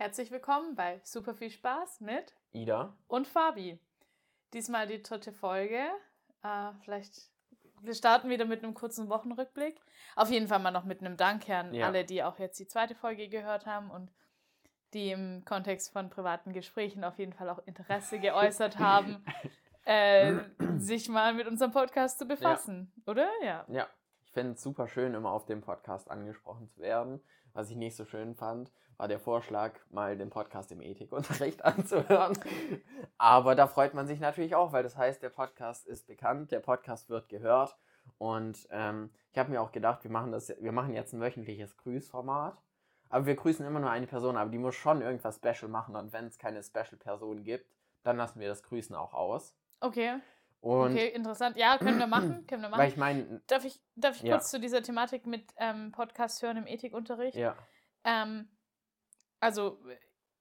Herzlich willkommen bei Super viel Spaß mit Ida und Fabi. Diesmal die dritte Folge. Äh, vielleicht, wir starten wieder mit einem kurzen Wochenrückblick. Auf jeden Fall mal noch mit einem Dank an Ja. alle, die auch jetzt die zweite Folge gehört haben und die im Kontext von privaten Gesprächen auf jeden Fall auch Interesse geäußert haben, äh, sich mal mit unserem Podcast zu befassen, oder? Ja. Ja, ich finde es super schön, immer auf dem Podcast angesprochen zu werden. Was ich nicht so schön fand, war der Vorschlag, mal den Podcast im Ethikunterricht anzuhören. Aber da freut man sich natürlich auch, weil das heißt, der Podcast ist bekannt, der Podcast wird gehört. Und ähm, ich habe mir auch gedacht, wir machen, das, wir machen jetzt ein wöchentliches Grüßformat. Aber wir grüßen immer nur eine Person, aber die muss schon irgendwas Special machen. Und wenn es keine Special-Person gibt, dann lassen wir das Grüßen auch aus. Okay. Und okay, interessant. Ja, können wir machen. Können wir machen. weil ich meine, Darf ich, darf ich Ja. kurz zu dieser Thematik mit ähm, Podcast hören im Ethikunterricht? ja, Ähm, also,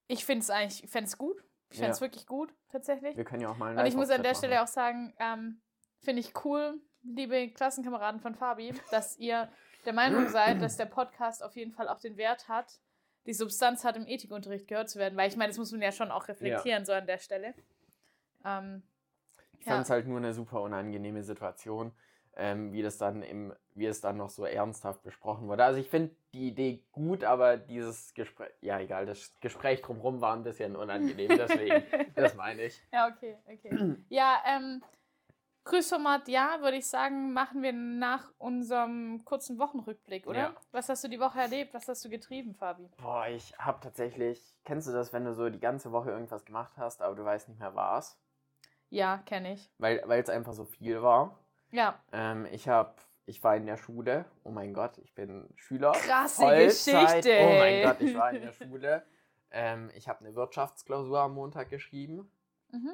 ich finde es eigentlich, ich fände es gut. Ich fände es Ja. wirklich gut, tatsächlich. wir können ja auch mal einen Und ich muss an der Stelle machen. auch sagen, ähm, finde ich cool, liebe Klassenkameraden von Fabi, dass ihr der Meinung seid, dass der Podcast auf jeden Fall auch den Wert hat, die Substanz hat, im Ethikunterricht gehört zu werden. Weil ich meine, das muss man ja schon auch reflektieren, so an der Stelle. Ähm, Ich fand es halt nur eine super unangenehme Situation, ähm, wie das dann im, wie es dann noch so ernsthaft besprochen wurde. Also ich finde die Idee gut, aber dieses Gespräch, ja egal, das Gespräch drumherum war ein bisschen unangenehm, deswegen, das meine ich. Ja, okay, okay. Ja, ähm, Grüßformat, ja, würde ich sagen, machen wir nach unserem kurzen Wochenrückblick, oder? Ja. Was hast du die Woche erlebt? Was hast du getrieben, Fabi? Boah, ich habe tatsächlich, kennst du das, wenn du so die ganze Woche irgendwas gemacht hast, aber du weißt nicht mehr was? Ja, kenne ich. Weil es einfach so viel war. Ja, Ähm, ich habe, ich war in der Schule, oh mein Gott, ich bin Schüler. krasse Vollzeit. Geschichte. Oh mein Gott, ich war in der Schule. Ähm, ich habe eine Wirtschaftsklausur am Montag geschrieben. Mhm.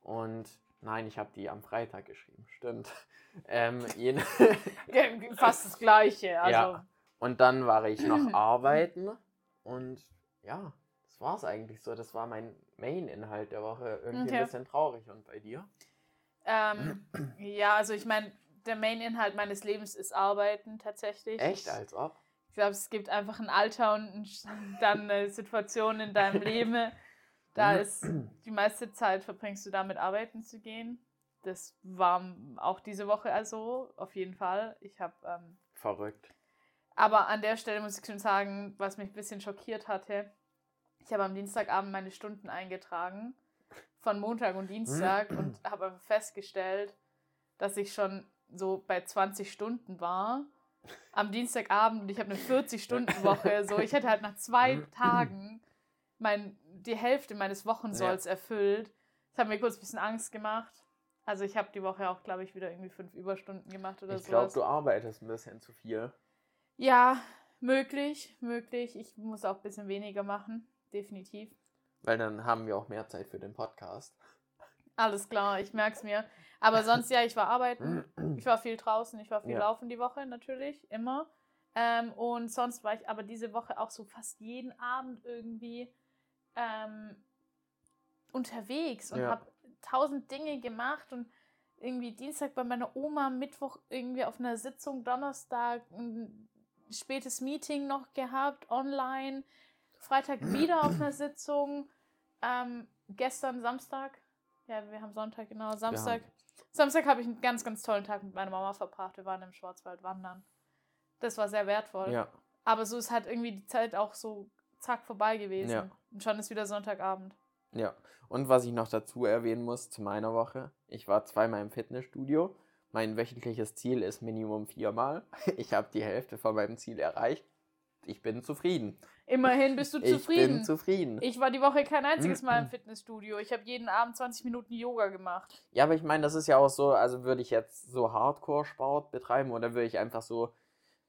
Und nein, ich habe die am Freitag geschrieben, stimmt. Ähm, Fast das Gleiche. Also, Ja. und dann war ich noch arbeiten. Und ja, das war es eigentlich so. Das war mein Main-Inhalt der Woche. Irgendwie Okay. ein bisschen traurig. Und bei dir? ähm, ja, also ich meine, der Main-Inhalt meines Lebens ist Arbeiten tatsächlich. Echt, als ob? ich glaube, es gibt einfach ein Alter und ein, dann eine Situation in deinem Leben. Da ist die meiste Zeit verbringst du damit arbeiten zu gehen. Das war auch diese Woche also, auf jeden Fall. Ich habe, ähm, Verrückt. aber an der Stelle muss ich schon sagen, was mich ein bisschen schockiert hatte, ich habe am Dienstagabend meine Stunden eingetragen von Montag und Dienstag und habe festgestellt, dass ich schon so bei 20 Stunden war. Am Dienstagabend und ich habe eine 40-Stunden-Woche. So, ich hätte halt nach zwei Tagen mein, die Hälfte meines Wochensolls erfüllt. Das hat mir kurz ein bisschen Angst gemacht. Also ich habe die Woche auch, glaube ich, wieder irgendwie fünf Überstunden gemacht oder Ich glaube, du arbeitest ein bisschen zu viel. Ja, möglich, möglich. Ich muss auch ein bisschen weniger machen, definitiv. Weil dann haben wir auch mehr Zeit für den Podcast. Alles klar, ich merke es mir. Aber sonst, ja, ich war arbeiten. Ich war viel draußen, ich war viel Ja. laufen die Woche natürlich, immer. Ähm, und sonst war ich aber diese Woche auch so fast jeden Abend irgendwie ähm, unterwegs und Ja. habe tausend Dinge gemacht und irgendwie Dienstag bei meiner Oma, Mittwoch irgendwie auf einer Sitzung, Donnerstag ein spätes Meeting noch gehabt, online, Freitag wieder auf einer Sitzung, ähm, gestern Samstag, ja, wir haben Sonntag, genau, Samstag. Samstag habe ich einen ganz, ganz tollen Tag mit meiner Mama verbracht. Wir waren im Schwarzwald wandern. Das war sehr wertvoll. Ja, Aber so ist halt irgendwie die Zeit auch so zack vorbei gewesen. Ja. Und schon ist wieder Sonntagabend. ja. Und was ich noch dazu erwähnen muss zu meiner Woche, ich war zweimal im Fitnessstudio. Mein wöchentliches Ziel ist Minimum viermal. Ich habe die Hälfte von meinem Ziel erreicht. Ich bin zufrieden. Immerhin bist du Ich zufrieden. bin zufrieden. Ich war die Woche kein einziges Mal im Fitnessstudio. Ich habe jeden Abend 20 Minuten Yoga gemacht. Ja, aber ich meine, das ist ja auch so, also würde ich jetzt so Hardcore-Sport betreiben oder würde ich einfach so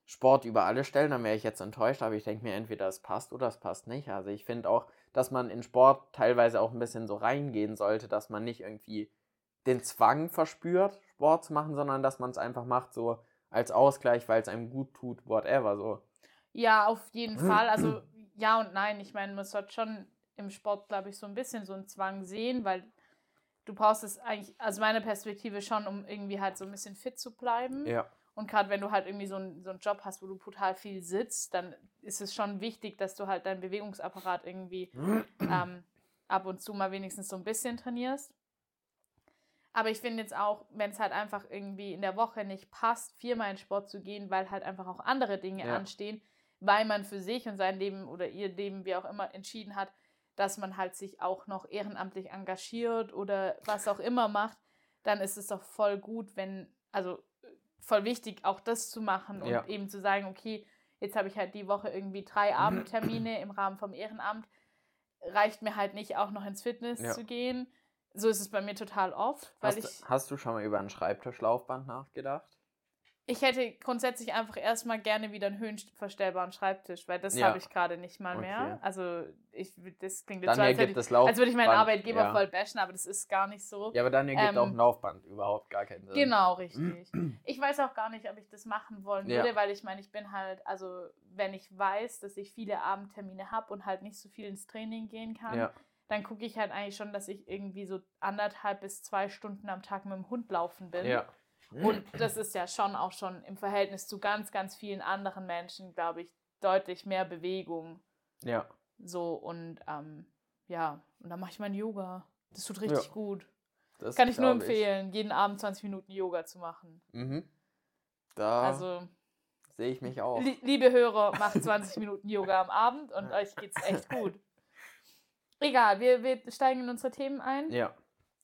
Sport über alle stellen, dann wäre ich jetzt enttäuscht, aber ich denke mir entweder es passt oder es passt nicht. Also ich finde auch, dass man in Sport teilweise auch ein bisschen so reingehen sollte, dass man nicht irgendwie den Zwang verspürt, Sport zu machen, sondern dass man es einfach macht so als Ausgleich, weil es einem gut tut, whatever so. Ja, auf jeden Fall. Also ja und nein. Ich meine, man sollte schon im Sport, glaube ich, so ein bisschen so einen Zwang sehen, weil du brauchst es eigentlich, also meine Perspektive schon, um irgendwie halt so ein bisschen fit zu bleiben. Ja. Und gerade wenn du halt irgendwie so, ein, so einen Job hast, wo du brutal viel sitzt, dann ist es schon wichtig, dass du halt deinen Bewegungsapparat irgendwie ähm, ab und zu mal wenigstens so ein bisschen trainierst. Aber ich finde jetzt auch, wenn es halt einfach irgendwie in der Woche nicht passt, viermal in Sport zu gehen, weil halt einfach auch andere Dinge Ja. anstehen, weil man für sich und sein Leben oder ihr Leben, wie auch immer, entschieden hat, dass man halt sich auch noch ehrenamtlich engagiert oder was auch immer macht, dann ist es doch voll gut, wenn, also voll wichtig, auch das zu machen und Ja. eben zu sagen, okay, jetzt habe ich halt die Woche irgendwie drei Abendtermine im Rahmen vom Ehrenamt, reicht mir halt nicht auch noch ins Fitness Ja. zu gehen. So ist es bei mir total oft, weil Hast, ich, hast du schon mal über ein Schreibtischlaufband nachgedacht? Ich hätte grundsätzlich einfach erstmal gerne wieder einen höhenverstellbaren Schreibtisch, weil das Ja. habe ich gerade nicht mal mehr. Okay. Also ich, das klingt jetzt Dann so, als, ich, das Laufband. als würde ich meinen Arbeitgeber ja. voll bashen, aber das ist gar nicht so. Ja, aber dann ergibt auch Ähm, ein Laufband überhaupt gar keinen Sinn. Genau, richtig. Ich weiß auch gar nicht, ob ich das machen wollen Ja. würde, weil ich meine, ich bin halt, also wenn ich weiß, dass ich viele Abendtermine habe und halt nicht so viel ins Training gehen kann, Ja, dann gucke ich halt eigentlich schon, dass ich irgendwie so anderthalb bis zwei Stunden am Tag mit dem Hund laufen bin. ja. Und das ist ja schon auch schon im Verhältnis zu ganz, ganz vielen anderen Menschen, glaube ich, deutlich mehr Bewegung. Ja. So und ähm, ja, und dann mache ich mein Yoga. Das tut richtig Ja. gut. Das Kann ich nur empfehlen, jeden Abend 20 Minuten Yoga zu machen. Mhm. Da Also, sehe ich mich auch. li liebe Hörer, macht 20 Minuten Yoga am Abend und euch geht's echt gut. Egal, wir, wir steigen in unsere Themen ein. Ja.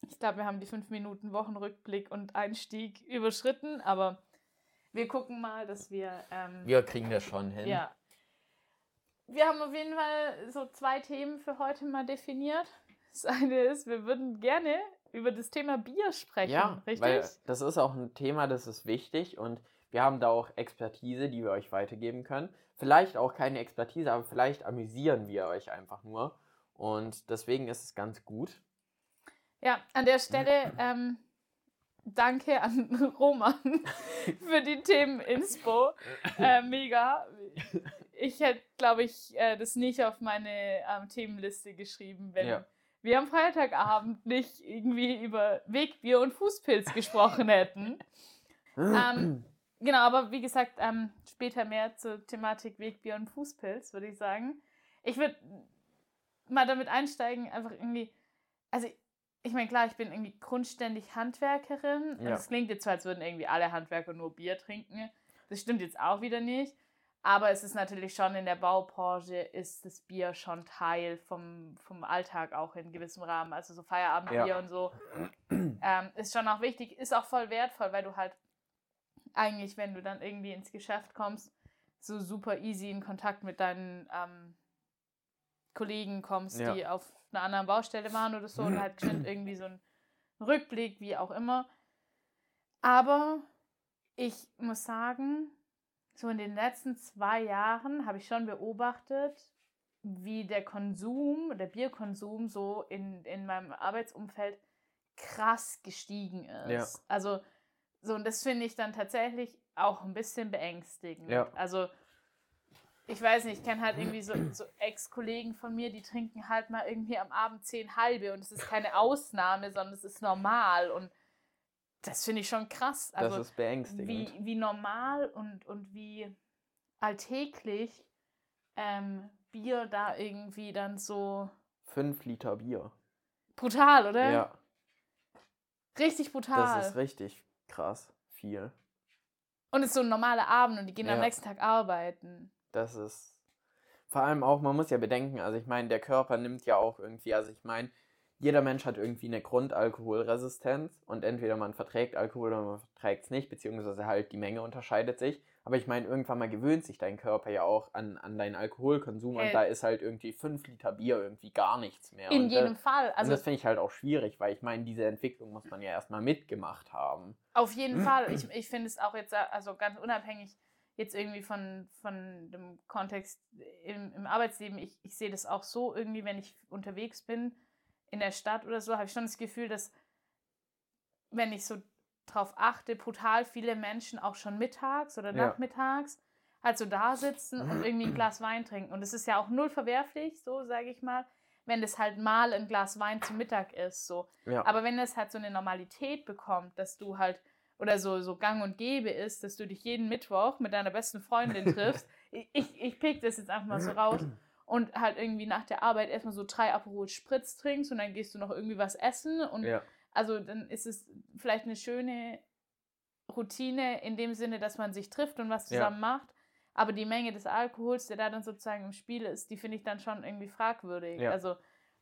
Ich glaube, wir haben die 5 Minuten Wochenrückblick und Einstieg überschritten, aber wir gucken mal, dass wir. Ähm, Wir kriegen das schon hin. ja. Wir haben auf jeden Fall so zwei Themen für heute mal definiert. Das eine ist, wir würden gerne über das Thema Bier sprechen, Ja, richtig? weil das ist auch ein Thema, das ist wichtig und wir haben da auch Expertise, die wir euch weitergeben können. Vielleicht auch keine Expertise, aber vielleicht amüsieren wir euch einfach nur. Und deswegen ist es ganz gut. Ja, an der Stelle ähm, danke an Roman für die Themen Inspo. Äh, mega. Ich hätte, glaube ich, äh, das nicht auf meine ähm, Themenliste geschrieben, wenn Ja. wir am Freitagabend nicht irgendwie über Wegbier und Fußpilz gesprochen hätten. Ähm, Genau, aber wie gesagt, ähm, später mehr zur Thematik Wegbier und Fußpilz, würde ich sagen. Ich würde mal damit einsteigen, einfach irgendwie, also ich meine, klar, ich bin irgendwie grundständig Handwerkerin. Ja. es klingt jetzt so, als würden irgendwie alle Handwerker nur Bier trinken. Das stimmt jetzt auch wieder nicht. Aber es ist natürlich schon in der Baubranche ist das Bier schon Teil vom, vom Alltag auch in gewissem Rahmen. Also so Feierabendbier Ja. und so ähm, ist schon auch wichtig, ist auch voll wertvoll, weil du halt eigentlich, wenn du dann irgendwie ins Geschäft kommst, so super easy in Kontakt mit deinen ähm, Kollegen kommst, Ja. die auf einer anderen Baustelle waren oder so und halt geschwind irgendwie so ein Rückblick, wie auch immer. Aber ich muss sagen, so in den letzten zwei Jahren habe ich schon beobachtet, wie der Konsum, der Bierkonsum so in, in meinem Arbeitsumfeld krass gestiegen ist. Ja. Also, so, und das finde ich dann tatsächlich auch ein bisschen beängstigend. Ja. Also, ich weiß nicht, ich kenne halt irgendwie so, so Ex-Kollegen von mir, die trinken halt mal irgendwie am Abend zehn halbe und es ist keine Ausnahme, sondern es ist normal und das finde ich schon krass. Also, das ist beängstigend. wie, wie normal und, und wie alltäglich ähm, Bier da irgendwie dann so Fünf Liter Bier. brutal, oder? Ja, Richtig brutal. das ist richtig krass viel. und es ist so ein normaler Abend und die gehen am Ja. nächsten Tag arbeiten. Das ist vor allem auch, man muss ja bedenken, also ich meine, der Körper nimmt ja auch irgendwie, also ich meine, jeder Mensch hat irgendwie eine Grundalkoholresistenz und entweder man verträgt Alkohol oder man verträgt es nicht, beziehungsweise halt die Menge unterscheidet sich. Aber ich meine, irgendwann mal gewöhnt sich dein Körper ja auch an, an deinen Alkoholkonsum Äh. und da ist halt irgendwie 5 Liter Bier irgendwie gar nichts mehr. In und, jedem äh, Fall. und Also das finde ich halt auch schwierig, weil ich meine, diese Entwicklung muss man ja erstmal mitgemacht haben. Auf jeden Fall. Ich, ich finde es auch jetzt, äh, also ganz unabhängig jetzt irgendwie von, von dem Kontext im, im Arbeitsleben, ich, ich sehe das auch so irgendwie, wenn ich unterwegs bin in der Stadt oder so, habe ich schon das Gefühl, dass wenn ich so drauf achte, brutal viele Menschen auch schon mittags oder Ja. nachmittags halt so da sitzen und irgendwie ein Glas Wein trinken. Und es ist ja auch null verwerflich, so sage ich mal, wenn das halt mal ein Glas Wein zum Mittag ist. So. Ja. Aber wenn es halt so eine Normalität bekommt, dass du halt oder so, so gang und gäbe ist, dass du dich jeden Mittwoch mit deiner besten Freundin triffst. ich, ich, pick das jetzt einfach mal so raus und halt irgendwie nach der Arbeit erstmal so drei Aperol Spritz trinkst und dann gehst du noch irgendwie was essen und Ja. also dann ist es vielleicht eine schöne Routine in dem Sinne, dass man sich trifft und was Ja. zusammen macht. Aber die Menge des Alkohols, der da dann sozusagen im Spiel ist, die finde ich dann schon irgendwie fragwürdig. Ja. Also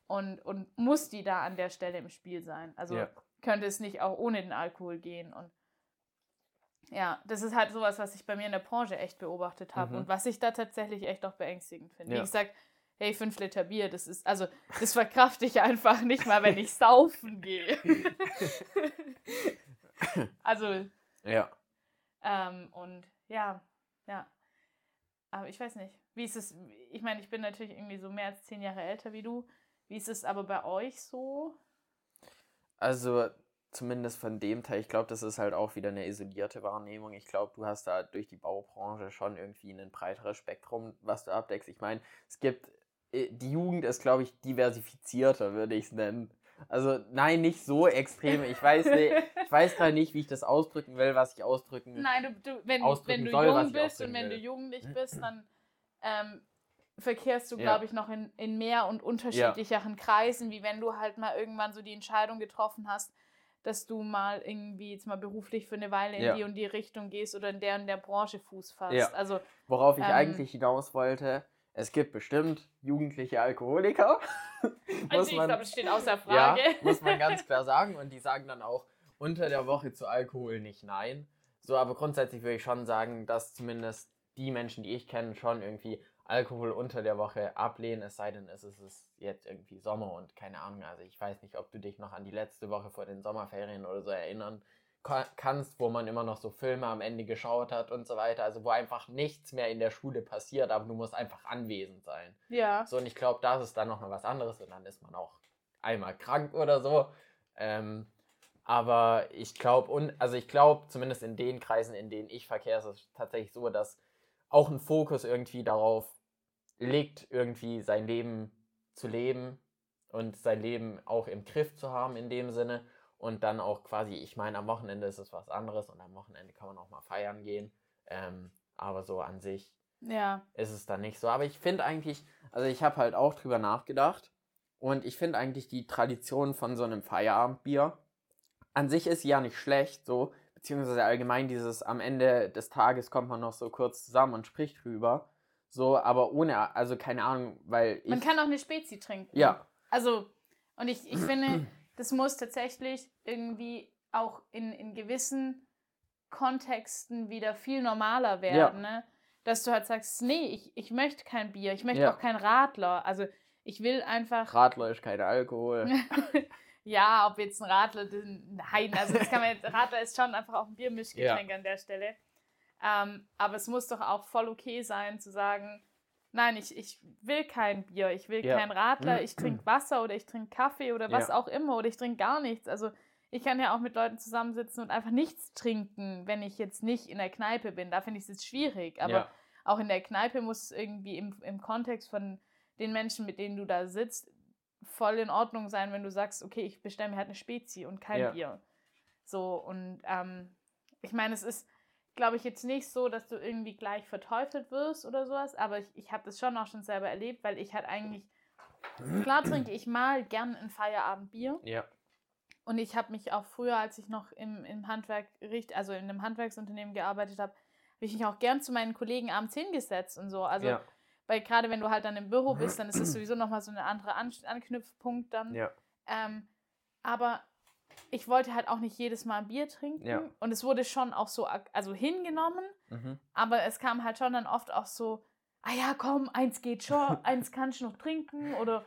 und, und muss die da an der Stelle im Spiel sein? Also Ja. könnte es nicht auch ohne den Alkohol gehen? Und ja, das ist halt sowas, was ich bei mir in der Branche echt beobachtet habe Mhm. und was ich da tatsächlich echt auch beängstigend finde. Wie Ja. gesagt, hey, fünf Liter Bier, das ist, also, das verkrafte ich einfach nicht mal, wenn ich saufen gehe. also, Ja. ähm, und ja, ja. Aber ich weiß nicht. Wie ist es? Ich meine, ich bin natürlich irgendwie so mehr als zehn Jahre älter wie du. Wie ist es aber bei euch so? Also zumindest von dem Teil, ich glaube, das ist halt auch wieder eine isolierte Wahrnehmung. Ich glaube, du hast da durch die Baubranche schon irgendwie ein breiteres Spektrum, was du abdeckst. Ich meine, es gibt, äh, die Jugend ist, glaube ich, diversifizierter, würde ich es nennen. Also nein, nicht so extrem. Ich weiß, nicht, ich weiß gerade nicht, wie ich das ausdrücken will, was ich ausdrücken will. Nein, du, du, wenn, ausdrücken wenn du soll, jung bist und wenn du will. jugendlich bist, dann ähm, verkehrst du, Ja. glaube ich, noch in, in mehr und unterschiedlicheren Kreisen, wie wenn du halt mal irgendwann so die Entscheidung getroffen hast, dass du mal irgendwie jetzt mal beruflich für eine Weile in Ja. die und die Richtung gehst oder in der und der Branche Fuß fasst. Ja. Also, Worauf ich Ähm, eigentlich hinaus wollte, es gibt bestimmt jugendliche Alkoholiker. also ich glaube, es steht außer Ja, Frage. muss man ganz klar sagen. Und die sagen dann auch unter der Woche zu Alkohol nicht nein. So, aber grundsätzlich würde ich schon sagen, dass zumindest die Menschen, die ich kenne, schon irgendwie Alkohol unter der Woche ablehnen, es sei denn, es ist jetzt irgendwie Sommer und keine Ahnung. Also ich weiß nicht, ob du dich noch an die letzte Woche vor den Sommerferien oder so erinnern ka- kannst, wo man immer noch so Filme am Ende geschaut hat und so weiter. Also wo einfach nichts mehr in der Schule passiert, aber du musst einfach anwesend sein. Ja. So, und ich glaube, das ist dann nochmal was anderes und dann ist man auch einmal krank oder so. Ähm, aber ich glaube, und also ich glaube, zumindest in den Kreisen, in denen ich verkehre, ist es tatsächlich so, dass auch ein Fokus irgendwie darauf liegt, irgendwie sein Leben zu leben und sein Leben auch im Griff zu haben in dem Sinne. Und dann auch quasi, ich meine, am Wochenende ist es was anderes und am Wochenende kann man auch mal feiern gehen. Ähm, aber so an sich Ja. ist es dann nicht so. Aber ich finde eigentlich, also ich habe halt auch drüber nachgedacht und ich finde eigentlich die Tradition von so einem Feierabendbier an sich ist ja nicht schlecht, so, beziehungsweise allgemein dieses am Ende des Tages kommt man noch so kurz zusammen und spricht drüber. So, aber ohne, also keine Ahnung, weil ich. Man kann auch eine Spezi trinken. ja, Also, und ich, ich finde, das muss tatsächlich irgendwie auch in, in gewissen Kontexten wieder viel normaler werden, ne? Dass du halt sagst, nee, ich, ich möchte kein Bier, ich möchte Ja. auch kein Radler. Also ich will einfach. Radler ist kein Alkohol. ja, ob jetzt ein Radler, nein, also das kann man jetzt, Radler ist schon einfach auch ein Biermischgetränk an der Stelle. Ähm, aber es muss doch auch voll okay sein zu sagen, nein, ich, ich will kein Bier, ich will Ja. kein Radler, ich trinke Wasser oder ich trinke Kaffee oder was Ja. auch immer oder ich trinke gar nichts. Also ich kann ja auch mit Leuten zusammensitzen und einfach nichts trinken, wenn ich jetzt nicht in der Kneipe bin. Da finde ich es jetzt schwierig. Aber ja. auch in der Kneipe muss es irgendwie im, im Kontext von den Menschen, mit denen du da sitzt, voll in Ordnung sein, wenn du sagst, okay, ich bestelle mir halt eine Spezi und kein. Bier. So, und ähm, ich meine, es ist, glaube ich, jetzt nicht so, dass du irgendwie gleich verteufelt wirst oder sowas, aber ich, ich habe das schon auch schon selber erlebt, weil ich halt eigentlich, klar trinke ich mal gern ein Feierabendbier Ja. und ich habe mich auch früher, als ich noch im, im Handwerk, also in einem Handwerksunternehmen gearbeitet habe, habe ich mich auch gern zu meinen Kollegen abends hingesetzt und so. Also, ja. weil gerade wenn du halt dann im Büro bist, dann ist es sowieso nochmal so ein anderer An Anknüpfpunkt dann. Ja. Ähm, aber ich wollte halt auch nicht jedes Mal ein Bier trinken. Ja. Und es wurde schon auch so also hingenommen, Mhm. aber es kam halt schon dann oft auch so, ah ja, komm, eins geht schon, eins kannst du noch trinken oder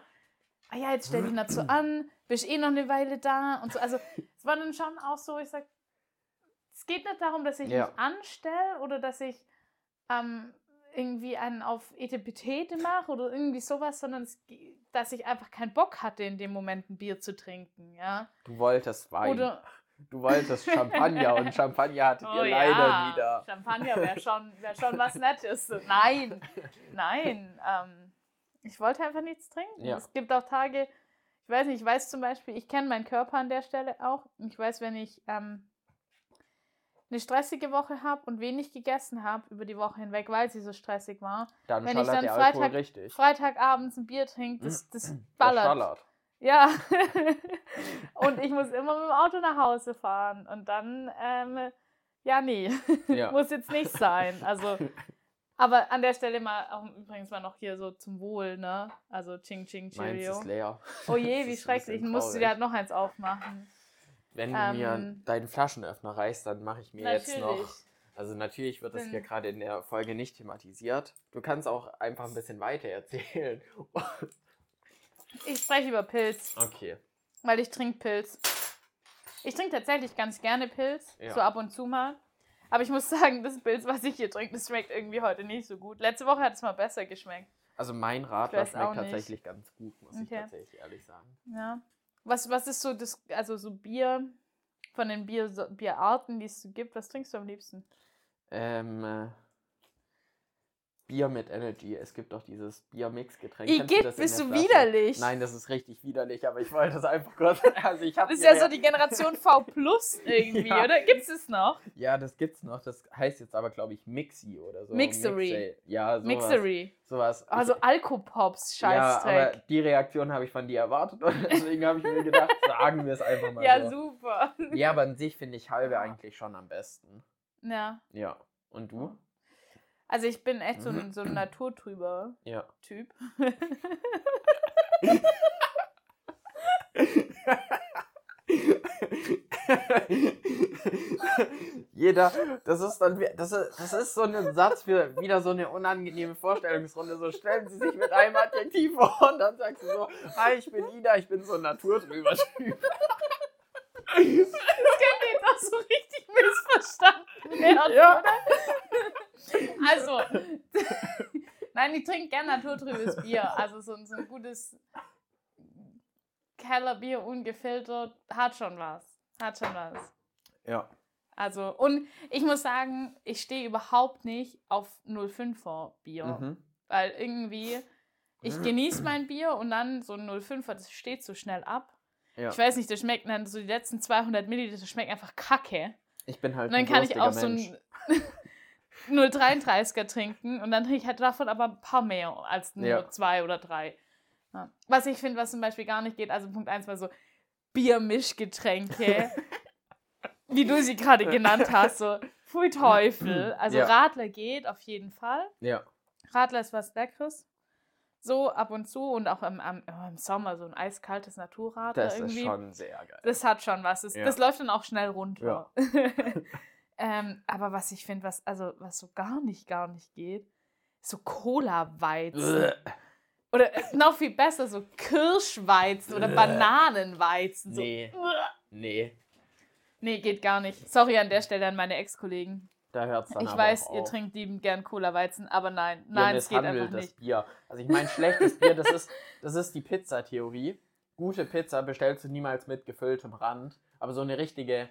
ah ja, jetzt stell dich nicht so an, bist eh noch eine Weile da und so. Also es war dann schon auch so, ich sag, es geht nicht darum, dass ich Ja. mich anstelle oder dass ich ähm, irgendwie einen auf Etepetete mache oder irgendwie sowas, sondern es, dass ich einfach keinen Bock hatte, in dem Moment ein Bier zu trinken, ja. Du wolltest Wein. Oder Du wolltest Champagner und Champagner hattet ihr Oh leider ja, wieder. Champagner wäre schon, wär schon was Nettes. Nein, nein. Ähm, ich wollte einfach nichts trinken. Ja. Es gibt auch Tage, ich weiß nicht, ich weiß zum Beispiel, ich kenne meinen Körper an der Stelle auch. Ich weiß, wenn ich ähm, eine stressige Woche habe und wenig gegessen habe über die Woche hinweg, weil sie so stressig war, Dann wenn ich dann Freitag, richtig. Freitagabends ein Bier trinke, das, das Der ballert. schallert. Ja. und ich muss immer mit dem Auto nach Hause fahren. Und dann, ähm, ja, nee, Ja. muss jetzt nicht sein. Also, aber an der Stelle mal auch übrigens mal noch hier so zum Wohl, ne? Also Ching Ching Meins Cheerio. ist leer. Oh je, Das wie schrecklich. Musst du dir halt noch eins aufmachen. Wenn du mir Ähm, deinen Flaschenöffner reichst, dann mache ich mir jetzt noch. Natürlich. Also natürlich wird das hier gerade in der Folge nicht thematisiert. Du kannst auch einfach ein bisschen weiter erzählen. Ich spreche über Pilz, Okay. weil ich trinke Pilz. Ich trinke tatsächlich ganz gerne Pilz, Ja. so ab und zu mal. Aber ich muss sagen, das Pilz, was ich hier trinke, das schmeckt irgendwie heute nicht so gut. Letzte Woche hat es mal besser geschmeckt. Also mein Radler schmeckt tatsächlich ganz gut, muss ich Okay. tatsächlich ehrlich sagen. Ja. Was, was ist so das, also so Bier, von den Bier, Bierarten, die es gibt, was trinkst du am liebsten? Ähm, äh, Bier mit Energy. Es gibt doch dieses Bier-Mix-Getränk. I Kennst du gibt, das in bist du Flasche? widerlich. Nein, das ist richtig widerlich, aber ich wollte das einfach kurz. Also ich Das ist ja so die Generation V Plus irgendwie, Ja. oder? Gibt es noch? Ja, das gibt's noch. Das heißt jetzt aber, glaube ich, Mixi oder so. Mixery. Mixi. Ja, sowas. Mixery. Sowas. Also Alkopops, ja, aber Scheißdreck. die Reaktion habe ich von dir erwartet und deswegen habe ich mir gedacht, sagen wir es einfach mal Ja, so. super. Ja, aber an sich finde ich halbe eigentlich schon am besten. Ja. Ja. Und du? Also ich bin echt so ein, so ein naturtrüber Ja. Typ. Jeder, das ist dann, das ist, das ist so ein Satz für wieder so eine unangenehme Vorstellungsrunde. So stellen Sie sich mit einem Adjektiv vor und dann sagst du so, hi, ich bin Ida, ich bin so ein naturtrüber Typ. Das könnte jetzt auch so richtig missverstanden werden, Ja. oder? Also, nein, ich trinke gern naturtrübes Bier. Also so, ein- so ein gutes Kellerbier, ungefiltert, hat schon was. Hat schon was. Ja. Also, und ich muss sagen, ich stehe überhaupt nicht auf 05er Bier. Mhm. Weil irgendwie, ich genieße mein Bier und dann so ein 05er, das steht so schnell ab. Ja. Ich weiß nicht, das schmeckt dann so die letzten 200 Milliliter schmecken einfach kacke. Ich bin halt Und dann ein kann ich auch so Mensch. ein 0,33er trinken und dann trinke ich halt davon aber ein paar mehr als nur Ja. zwei oder drei. Ja. Was ich finde, was zum Beispiel gar nicht geht, also Punkt 1 war so Biermischgetränke, wie du sie gerade genannt hast, so Pfui Teufel. Also. Radler geht auf jeden Fall. Ja. Radler ist was Leckeres. So ab und zu und auch im, am- oh, im Sommer so ein eiskaltes Naturradler Das irgendwie. ist schon sehr geil. Das hat schon was. Das, Ja. das läuft dann auch schnell runter. ähm, aber was ich finde, was, also, was so gar nicht, gar nicht geht, so Cola-Weizen. Oder äh, noch viel besser, so Kirschweizen oder. Bananenweizen. So. Nee. Nee. Nee, geht gar nicht. Sorry an der Stelle an meine Ex-Kollegen. Da hört es dann Ich weiß, ihr trinkt lieben gern Cola-Weizen, aber nein, nein, es geht einfach das nicht. Bier. Also ich meine, schlechtes Bier, das ist, das ist die Pizza-Theorie. Gute Pizza bestellst du niemals mit gefülltem Rand. Aber so eine richtige,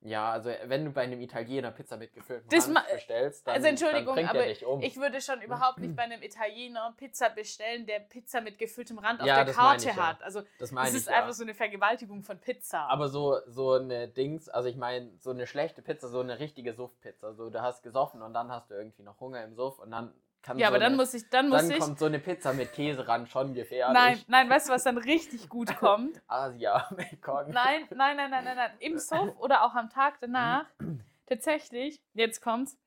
ja, also wenn du bei einem Italiener Pizza mit gefülltem Das Rand ma- bestellst, dann, also Entschuldigung, dann aber er dich um. Ich würde schon überhaupt nicht bei einem Italiener Pizza bestellen, der Pizza mit gefülltem Rand auf Ja, der das meine Karte ich ja. hat. Also das meine das ich ist ja. einfach so eine Vergewaltigung von Pizza. Aber so, so eine Dings, also ich meine, so eine schlechte Pizza, so eine richtige Suff-Pizza. So, du hast gesoffen und dann hast du irgendwie noch Hunger im Suff und dann kann ja, so aber dann eine, muss ich, dann muss dann ich. kommt so eine Pizza mit Käserand schon gefährlich. Nein, nein, weißt du, was dann richtig gut kommt? Asia, Mekong. Nein, nein, nein, nein, nein, nein. Im Sof oder auch am Tag danach tatsächlich, jetzt kommt's,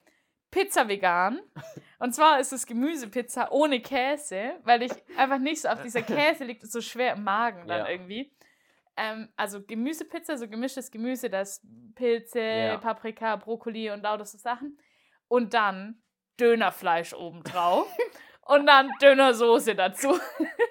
Pizza vegan. Und zwar ist es Gemüsepizza ohne Käse, weil ich einfach nicht so auf dieser Käse liegt, so schwer im Magen dann Ja. irgendwie. Ähm, also Gemüsepizza, so gemischtes Gemüse, das Pilze, Ja. Paprika, Brokkoli und lauter so Sachen. Und dann Dönerfleisch obendrauf. und dann Dönersoße dazu.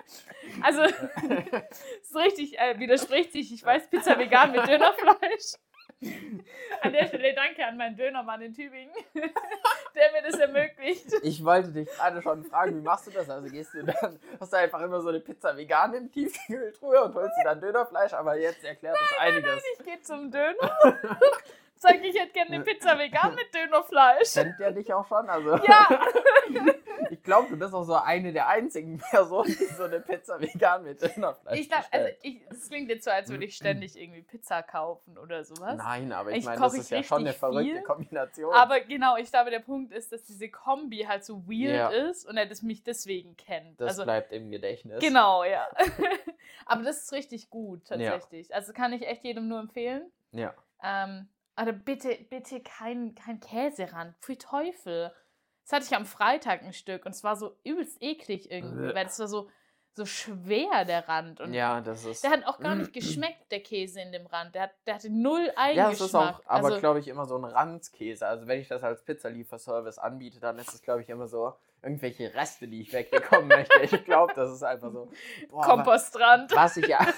also, ist richtig, äh, widerspricht sich. Ich weiß, Pizza vegan mit Dönerfleisch. An der Stelle danke an meinen Dönermann in Tübingen, der mir das ermöglicht. Ich wollte dich gerade schon fragen, wie machst du das? Also gehst du dann, hast du einfach immer so eine Pizza vegan in Tiefkühltruhe und holst dir dann Dönerfleisch, aber jetzt erklärt das einiges. Ich gehe zum Döner, Sag ich hätte gerne eine Pizza vegan mit Dönerfleisch. Kennt der dich auch schon? Also, Ja. ich glaube, du bist auch so eine der einzigen Personen, die so eine Pizza vegan mit Dönerfleisch Ich glaube, also ich, es klingt jetzt so, als würde ich ständig irgendwie Pizza kaufen oder sowas. Nein, aber ich, Ich meine, das ist ja schon eine verrückte viel, Kombination. Aber genau, ich glaube, der Punkt ist, dass diese Kombi halt so weird Ja. ist und er das mich deswegen kennt. das also, bleibt im Gedächtnis. genau, ja. Aber das ist richtig gut, tatsächlich. Also kann ich echt jedem nur empfehlen. Ja. Ähm, aber bitte, bitte kein, kein Käserand. Pfui Teufel. Das hatte ich am Freitag ein Stück und es war so übelst eklig irgendwie, weil es war so, so schwer, der Rand. Und Ja, das ist. der hat auch gar nicht geschmeckt, der Käse in dem Rand. Der, hat, der hatte null Ja, Eigengeschmack. es ist auch, aber also, glaube ich, immer so ein Ranzkäse. Also wenn ich das als Pizzalieferservice anbiete, dann ist es, glaube ich, immer so irgendwelche Reste, die ich wegbekommen möchte. Ich glaube, das ist einfach so. Boah, Kompostrand. was ich ja.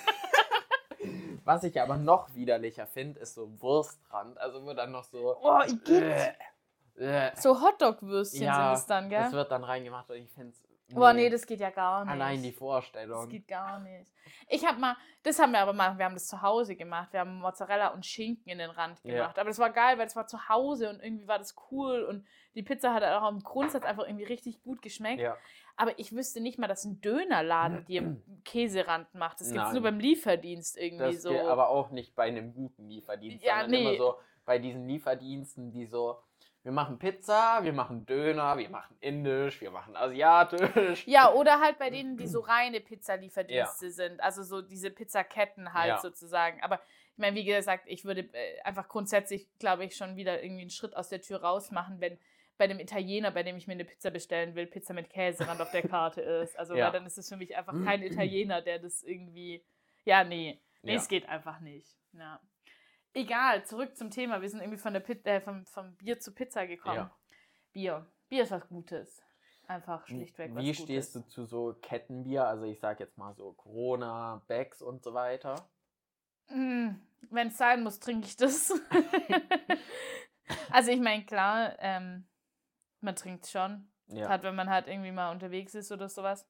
Was ich aber noch widerlicher finde, ist so Wurstrand. Also wo dann noch so. Oh, igitt. Äh, äh, So Hotdog-Würstchen Ja, sind es dann, gell? das wird dann reingemacht und ich finde es. Boah, nee, das geht ja gar nicht. Allein die Das Vorstellung. geht gar nicht. Ich habe mal, das haben wir aber mal, wir haben das zu Hause gemacht. Wir haben Mozzarella und Schinken in den Rand Ja. gemacht. Aber das war geil, weil es war zu Hause und irgendwie war das cool und die Pizza hat auch im Grundsatz einfach irgendwie richtig gut geschmeckt. Ja. Aber ich wüsste nicht mal, dass ein Dönerladen dir einen Käserand macht. Das gibt es nur beim Lieferdienst irgendwie Das so. geht aber auch nicht bei einem guten Lieferdienst, Ja, sondern nee. immer so bei diesen Lieferdiensten, die so, wir machen Pizza, wir machen Döner, wir machen Indisch, wir machen Asiatisch. Ja, oder halt bei denen, die so reine Pizzalieferdienste sind. Also so diese Pizzaketten halt Ja. sozusagen. Aber ich meine, wie gesagt, ich würde äh, einfach grundsätzlich, glaube ich, schon wieder irgendwie einen Schritt aus der Tür raus machen, wenn bei dem Italiener, bei dem ich mir eine Pizza bestellen will, Pizza mit Käserand auf der Karte ist. Also Ja. weil dann ist es für mich einfach kein Italiener, der das irgendwie. Ja, nee. Nee, Ja. es geht einfach nicht. Ja. Egal, zurück zum Thema. Wir sind irgendwie von der Pit äh, vom, vom Bier zu Pizza gekommen. Ja. Bier. Bier ist was Gutes. Einfach schlichtweg was Wie stehst du zu so Kettenbier? Also ich sag jetzt mal so Corona, Becks und so weiter. Wenn es sein muss, trinke ich das. also ich meine, klar, ähm, man trinkt schon. Ja. Gerade wenn man halt irgendwie mal unterwegs ist oder sowas.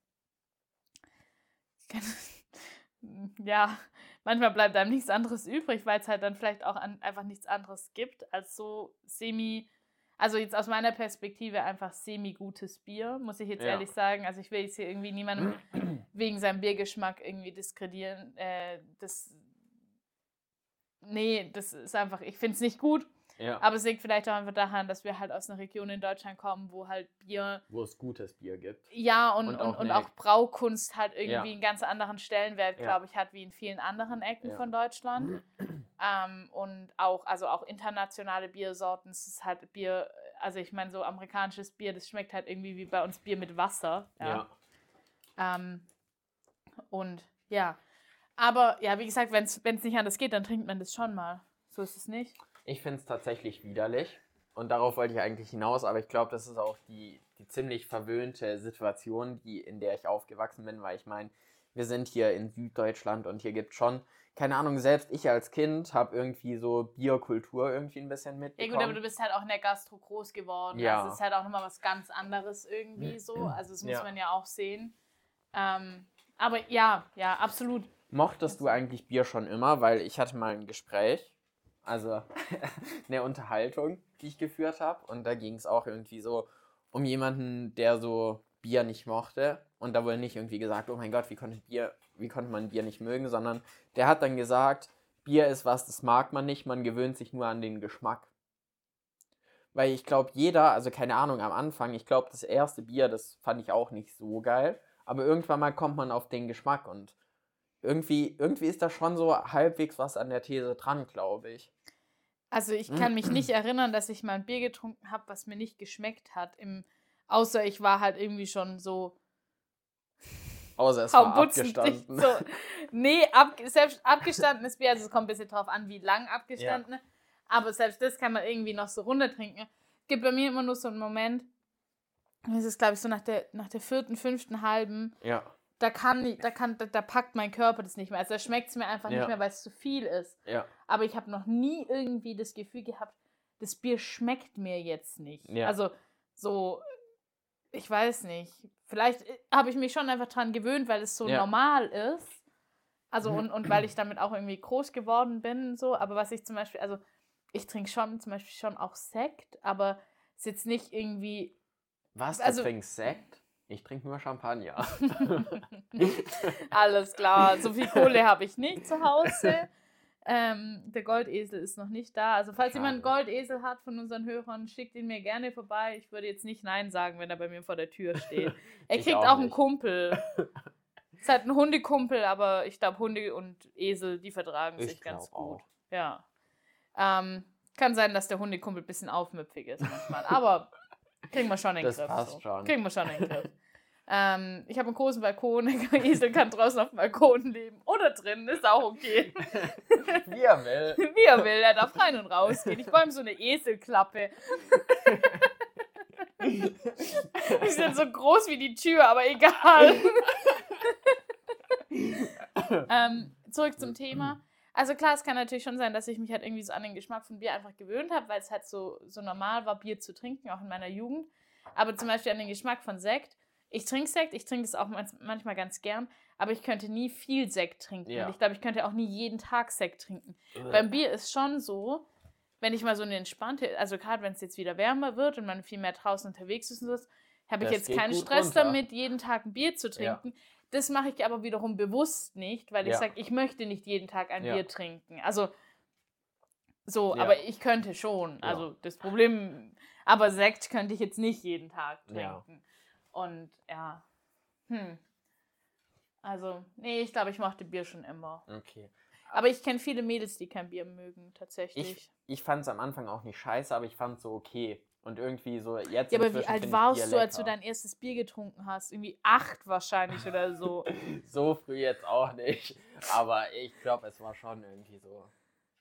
ja, manchmal bleibt einem nichts anderes übrig, weil es halt dann vielleicht auch an, einfach nichts anderes gibt als so semi, also jetzt aus meiner Perspektive einfach semi-gutes Bier, muss ich jetzt Ja. ehrlich sagen. Also ich will jetzt hier irgendwie niemandem wegen seinem Biergeschmack irgendwie diskreditieren. Äh, das, nee, das ist einfach, ich finde es nicht gut. Ja. Aber es liegt vielleicht auch einfach daran, dass wir halt aus einer Region in Deutschland kommen, wo halt Bier, Wo es gutes Bier gibt. ja, und, Und auch und auch Braukunst halt irgendwie Ja. einen ganz anderen Stellenwert, Ja. glaube ich, hat wie in vielen anderen Ecken Ja. von Deutschland. Ähm, und auch, also auch internationale Biersorten, es ist halt Bier, also ich meine, so amerikanisches Bier, das schmeckt halt irgendwie wie bei uns Bier mit Wasser. Ja. Ähm, und ja, aber ja, wie gesagt, wenn es nicht anders geht, dann trinkt man das schon mal. So ist es nicht. Ich finde es tatsächlich widerlich. Und darauf wollte ich eigentlich hinaus, aber ich glaube, das ist auch die, die ziemlich verwöhnte Situation, die, in der ich aufgewachsen bin, weil ich meine, wir sind hier in Süddeutschland und hier gibt schon, keine Ahnung, selbst ich als Kind habe irgendwie so Bierkultur irgendwie ein bisschen Ja mitbekommen. gut, aber du bist halt auch in der Gastro groß geworden. Ja. Also es ist halt auch nochmal was ganz anderes irgendwie so. Also das muss Ja. man ja auch sehen. Ähm, aber ja, ja, absolut. Mochtest du eigentlich Bier schon immer? Weil ich hatte mal ein Gespräch, also eine Unterhaltung, die ich geführt habe. Und da ging es auch irgendwie so um jemanden, der so Bier nicht mochte. Und da wurde nicht irgendwie gesagt, oh mein Gott, wie konnte, Bier, wie konnte man Bier nicht mögen, sondern der hat dann gesagt, Bier ist was, das mag man nicht, man gewöhnt sich nur an den Geschmack. Weil ich glaube, jeder, also keine Ahnung, am Anfang, ich glaube, das erste Bier, das fand ich auch nicht so geil. Aber irgendwann mal kommt man auf den Geschmack und irgendwie, irgendwie ist da schon so halbwegs was an der These dran, glaube ich. Also ich kann mich nicht erinnern, dass ich mal ein Bier getrunken habe, was mir nicht geschmeckt hat. Im, außer ich war halt irgendwie schon so Außer es war abgestanden. So, nee, ab, selbst abgestandenes Bier, also es kommt ein bisschen drauf an, wie lang abgestandene. Aber selbst das kann man irgendwie noch so runtertrinken. Es gibt bei mir immer nur so einen Moment, das ist glaube ich so nach der, nach der vierten, fünften halben, Ja, da kann, da kann, da, da packt mein Körper das nicht mehr. Also da schmeckt es mir einfach Ja. nicht mehr, weil es zu viel ist. ja, Aber ich habe noch nie irgendwie das Gefühl gehabt, das Bier schmeckt mir jetzt nicht. Ja. Also so, ich weiß nicht. Vielleicht äh, habe ich mich schon einfach dran gewöhnt, weil es so normal ist. Also Mhm. und, und weil ich damit auch irgendwie groß geworden bin, so. Aber was ich zum Beispiel, also ich trinke schon zum Beispiel schon auch Sekt, aber ist jetzt nicht irgendwie. Was? Du Also- trinkst Sekt? Ich trinke nur Champagner. Alles klar, so viel Kohle habe ich nicht zu Hause. Ähm, der Goldesel ist noch nicht da. Also falls jemand einen Schade. Goldesel hat von unseren Hörern, schickt ihn mir gerne vorbei. Ich würde jetzt nicht Nein sagen, wenn er bei mir vor der Tür steht. Er kriegt auch auch, einen. Kumpel. Ist halt ein Hundekumpel, aber ich glaube, Hunde und Esel, die vertragen Ich sich ganz gut. auch. Ja. Ähm, kann sein, dass der Hundekumpel ein bisschen aufmüpfig ist manchmal. aber kriegen wir schon in den Das Griff. passt so. schon. Kriegen wir schon in den Griff. Ähm, ich habe einen großen Balkon. Der Esel kann draußen auf dem Balkon leben. Oder drin, ist auch okay. Wie er will. Wie er will, er darf rein und rausgehen. Ich baue ihm so eine Eselklappe. Die sind so groß wie die Tür, aber egal. ähm, zurück zum Thema. Also klar, es kann natürlich schon sein, dass ich mich halt irgendwie so an den Geschmack von Bier einfach gewöhnt habe, weil es halt so, so normal war, Bier zu trinken, auch in meiner Jugend. Aber zum Beispiel an den Geschmack von Sekt. Ich trinke Sekt, ich trinke es auch manch- manchmal ganz gern, aber ich könnte nie viel Sekt trinken. Ja. Ich glaube, ich könnte auch nie jeden Tag Sekt trinken. Beim Bier ist schon so, wenn ich mal so eine entspannte, also gerade wenn es jetzt wieder wärmer wird und man viel mehr draußen unterwegs ist und so, habe ich Das jetzt keinen Stress runter. damit, jeden Tag ein Bier zu Ja. trinken. Das mache ich aber wiederum bewusst nicht, weil ich Ja. sage, ich möchte nicht jeden Tag ein Ja. Bier trinken. Also so, Ja. aber ich könnte schon. Ja. Also das Problem, aber Sekt könnte ich jetzt nicht jeden Tag Ja. trinken. Und ja, hm. Also, nee, ich glaube, ich mochte Bier schon immer. Okay. Aber ich kenne viele Mädels, die kein Bier mögen, tatsächlich. Ich, ich fand es am Anfang auch nicht scheiße, aber ich fand es so okay. Und irgendwie so jetzt Ja, aber wie alt warst du, als du dein erstes Bier getrunken hast? Irgendwie acht wahrscheinlich oder so. So früh jetzt auch nicht. Aber ich glaube, es war schon irgendwie so.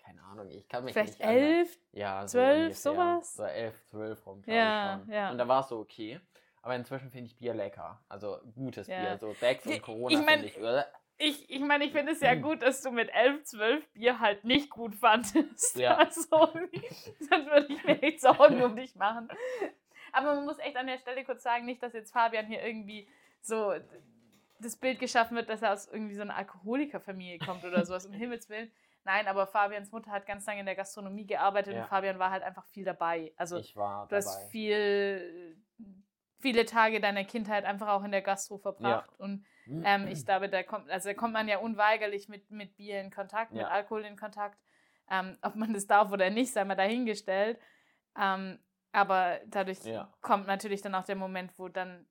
Keine Ahnung, ich kann mich Vielleicht nicht elf? Ja, so zwölf, ungefähr. sowas? So elf, zwölf rum, glaube Ja, ich schon. ja. Und da war es so okay. Aber inzwischen finde ich Bier lecker. Also gutes Ja. Bier. So Becks und Corona ich mein, finde ich. Äh, Ich, ich meine, ich finde es ja gut, dass du mit elf, zwölf Bier halt nicht gut fandest. Ja. Also, sonst würde ich mir echt Sorgen um dich machen. Aber man muss echt an der Stelle kurz sagen, nicht, dass jetzt Fabian hier irgendwie so das Bild geschaffen wird, dass er aus irgendwie so einer Alkoholikerfamilie kommt oder sowas, um Himmels Willen. Nein, aber Fabians Mutter hat ganz lange in der Gastronomie gearbeitet Ja. und Fabian war halt einfach viel dabei. Also ich war du hast dabei. viel, viele Tage deiner Kindheit einfach auch in der Gastro verbracht. Und ähm, ich glaube, da kommt, also da kommt man ja unweigerlich mit, mit Bier in Kontakt, mit Ja. Alkohol in Kontakt. Ähm, ob man das darf oder nicht, sei mal dahingestellt. Ähm, aber dadurch Ja. kommt natürlich dann auch der Moment, wo dann,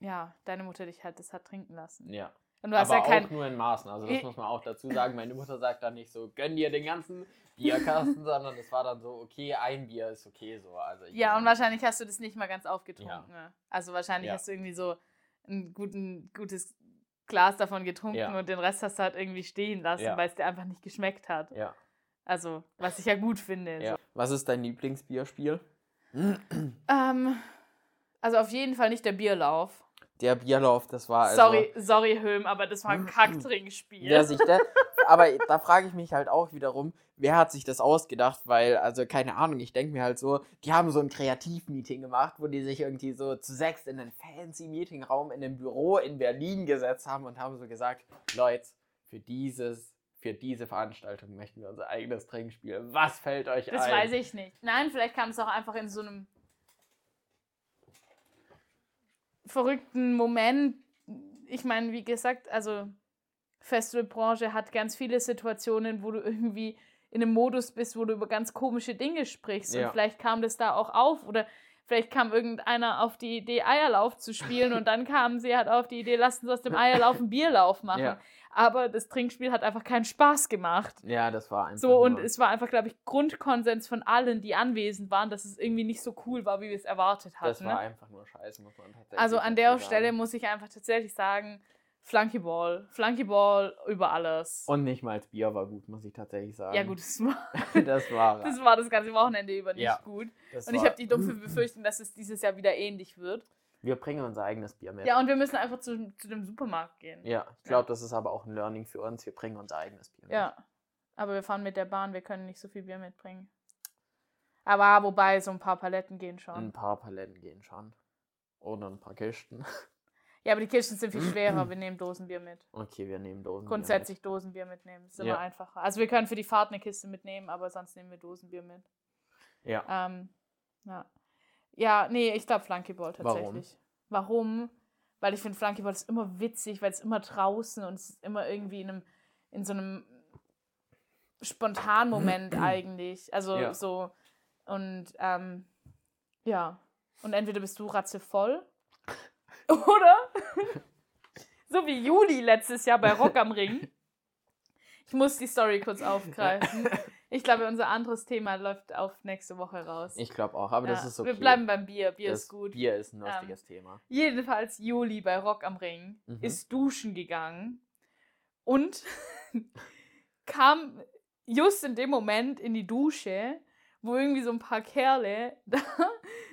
ja, deine Mutter dich halt das hat trinken lassen. ja. Und du hast Aber ja kein. auch nur in Maßen. Also das muss man auch dazu sagen. Meine Mutter sagt dann nicht so, gönn dir den ganzen Bierkasten, sondern es war dann so, okay, ein Bier ist okay so. Also Ja, und wahrscheinlich hast du das nicht mal ganz aufgetrunken. ne? Also wahrscheinlich Ja. hast du irgendwie so ein guten, gutes Glas davon getrunken Ja. und den Rest hast du halt irgendwie stehen lassen, Ja. weil es dir einfach nicht geschmeckt hat. Ja, Also, was ich ja gut finde. ja. Was ist dein Lieblingsbierspiel? Ähm, also auf jeden Fall nicht der Bierlauf. Der Bierlauf, das war also... sorry, sorry, Höhm, aber das war ein Kacktrinkspiel. Wer sich da, aber da frage ich mich halt auch wiederum, wer hat sich das ausgedacht? Weil, also keine Ahnung, ich denke mir halt so, die haben so ein Kreativmeeting gemacht, wo die sich irgendwie so zu sechs in einen fancy Meetingraum in einem Büro in Berlin gesetzt haben und haben so gesagt, Leute, für dieses, für diese Veranstaltung möchten wir unser eigenes Trinkspiel. Was fällt euch das ein? weiß ich nicht. Nein, vielleicht kam es auch einfach in so einem verrückten Moment. Ich meine, wie gesagt, also Festivalbranche hat ganz viele Situationen, wo du irgendwie in einem Modus bist, wo du über ganz komische Dinge sprichst. Ja. Und vielleicht kam das da auch auf oder vielleicht kam irgendeiner auf die Idee, Eierlauf zu spielen und dann kamen sie halt auf die Idee, lassen Sie aus dem Eierlauf einen Bierlauf machen. Ja. Aber das Trinkspiel hat einfach keinen Spaß gemacht. Ja, das war einfach. So, und es war einfach, glaube ich, Grundkonsens von allen, die anwesend waren, dass es irgendwie nicht so cool war, wie wir es erwartet hatten. das war ne? einfach nur Scheiße, muss man tatsächlich Also an der sagen. Stelle muss ich einfach tatsächlich sagen, Flunkyball. Flunkyball über alles. Und nicht mal das Bier war gut, muss ich tatsächlich sagen. ja gut, das war, das war. das war das ganze Wochenende über nicht Ja, gut. Und ich habe die dumpfe Befürchtung, dass es dieses Jahr wieder ähnlich wird. Wir bringen unser eigenes Bier mit. Ja, und wir müssen einfach zu, zu dem Supermarkt gehen. Ja, ich glaube, das ist aber auch ein Learning für uns. Wir bringen unser eigenes Bier mit. Ja. Aber wir fahren mit der Bahn, wir können nicht so viel Bier mitbringen. Aber wobei, so ein paar Paletten gehen schon. Ein paar Paletten gehen schon. Oder ein paar Kisten. Ja, aber die Kisten sind viel schwerer. Wir nehmen Dosenbier mit. Okay, wir nehmen Dosen. Grundsätzlich Dosenbier mitnehmen. Ist immer Ja. einfacher. Also wir können für die Fahrt eine Kiste mitnehmen, aber sonst nehmen wir Dosenbier mit. Ja. Ähm, ja. Ja, nee, ich glaube Flunkyball tatsächlich. Warum? Weil ich finde, Flunkyball ist immer witzig, weil es immer draußen und es ist immer irgendwie in, einem, in so einem spontanen Moment eigentlich. Also Ja. so. Und ähm, ja. Und entweder bist du ratzevoll oder so wie Juli letztes Jahr bei Rock am Ring. Ich muss die Story kurz aufgreifen. Ich glaube, unser anderes Thema läuft auf nächste Woche raus. Ich glaube auch, aber das Ja, ist okay. Wir bleiben beim Bier. Bier das ist gut. Bier ist ein lustiges Thema. Jedenfalls Juli bei Rock am Ring Mhm. ist duschen gegangen und kam just in dem Moment in die Dusche, wo irgendwie so ein paar Kerle da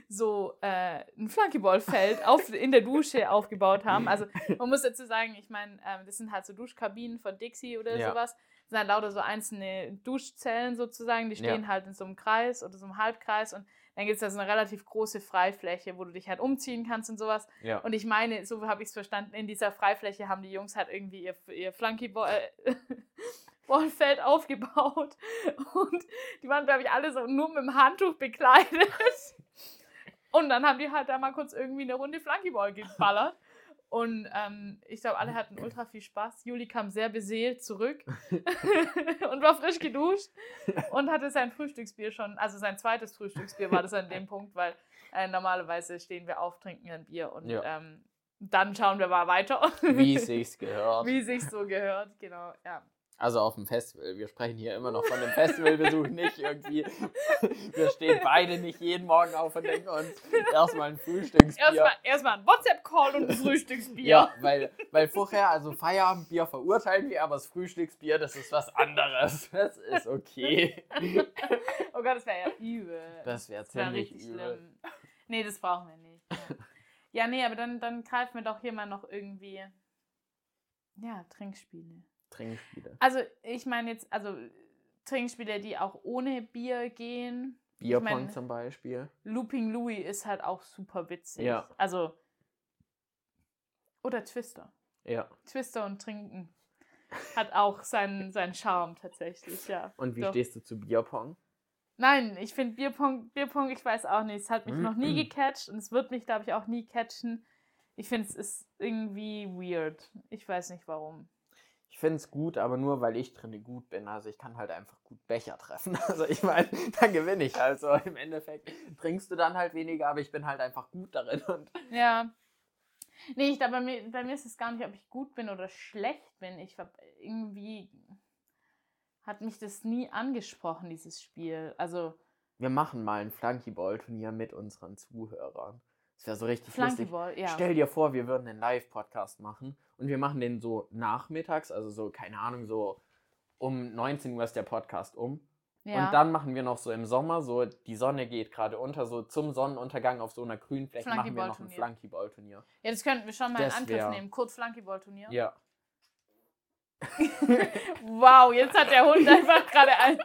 so äh, ein Flunkyballfeld auf, in der Dusche aufgebaut haben. Also man muss dazu sagen, ich meine, ähm, das sind halt so Duschkabinen von Dixie oder Ja. sowas. Sind halt lauter so einzelne Duschzellen sozusagen, die stehen Ja. halt in so einem Kreis oder so einem Halbkreis und dann gibt es da so eine relativ große Freifläche, wo du dich halt umziehen kannst und sowas. Ja. Und ich meine, so habe ich es verstanden, in dieser Freifläche haben die Jungs halt irgendwie ihr, ihr Flunkyball-Feld aufgebaut. Und die waren, glaube ich, alle so nur mit dem Handtuch bekleidet. Und dann haben die halt da mal kurz irgendwie eine Runde Flunkyball geballert. Und ähm, ich glaube, alle hatten ultra viel Spaß. Juli kam sehr beseelt zurück und war frisch geduscht und hatte sein Frühstücksbier schon, also sein zweites Frühstücksbier war das an dem Punkt, weil äh, normalerweise stehen wir auf, trinken ein Bier und Ja. ähm, dann schauen wir mal weiter. Wie es sich gehört. Wie sich so gehört, genau, ja. Also auf dem Festival. Wir sprechen hier immer noch von einem Festivalbesuch, nicht irgendwie. Wir stehen beide nicht jeden Morgen auf und denken uns erstmal ein Frühstücksbier. Erstmal erst ein WhatsApp-Call und ein Frühstücksbier. Ja, weil, weil vorher, also Feierabendbier verurteilen wir, aber das Frühstücksbier, das ist was anderes. Das ist okay. Oh Gott, das wäre ja übel. Das wäre Das ziemlich richtig übel. schlimm. Nee, das brauchen wir nicht. Ja, nee, aber dann, dann greifen wir doch hier mal noch irgendwie. Ja, Trinkspiele. Trinkspiele. Also, ich meine jetzt, also Trinkspiele, die auch ohne Bier gehen. Bierpong mein- zum Beispiel. Looping Louis ist halt auch super witzig. Ja. Also. Oder Twister. Ja. Twister und Trinken hat auch seinen, seinen Charme tatsächlich, ja. Und wie Doch. stehst du zu Bierpong? Nein, ich finde Bierpong, Bierpong, ich weiß auch nicht. Es hat mich noch nie Mhm. gecatcht und es wird mich, glaube ich, auch nie catchen. Ich finde, es ist irgendwie weird. Ich weiß nicht warum. Ich finde es gut, aber nur weil ich drinne gut bin. Also ich kann halt einfach gut Becher treffen. Also ich meine, dann gewinne ich halt so. Im Endeffekt trinkst du dann halt weniger, aber ich bin halt einfach gut darin. Und Ja. Nee, ich glaube, bei mir, bei mir ist es gar nicht, ob ich gut bin oder schlecht bin. Ich hab irgendwie hat mich das nie angesprochen, dieses Spiel. Also wir machen mal ein Flunkyball-Turnier mit unseren Zuhörern. Das wäre so richtig lustig. Flunkyball, ja. Stell dir vor, wir würden einen Live-Podcast machen und wir machen den so nachmittags, also so, keine Ahnung, so um 19 Uhr ist der Podcast um. ja. Und dann machen wir noch so im Sommer, so die Sonne geht gerade unter, so zum Sonnenuntergang auf so einer grünen Fläche machen wir noch ein. Flunkyball-Turnier. ja, das könnten wir schon mal in Das Angriff wär- nehmen. Kurt Flunkyball-Turnier. Ja. Wow, jetzt hat der Hund einfach gerade einen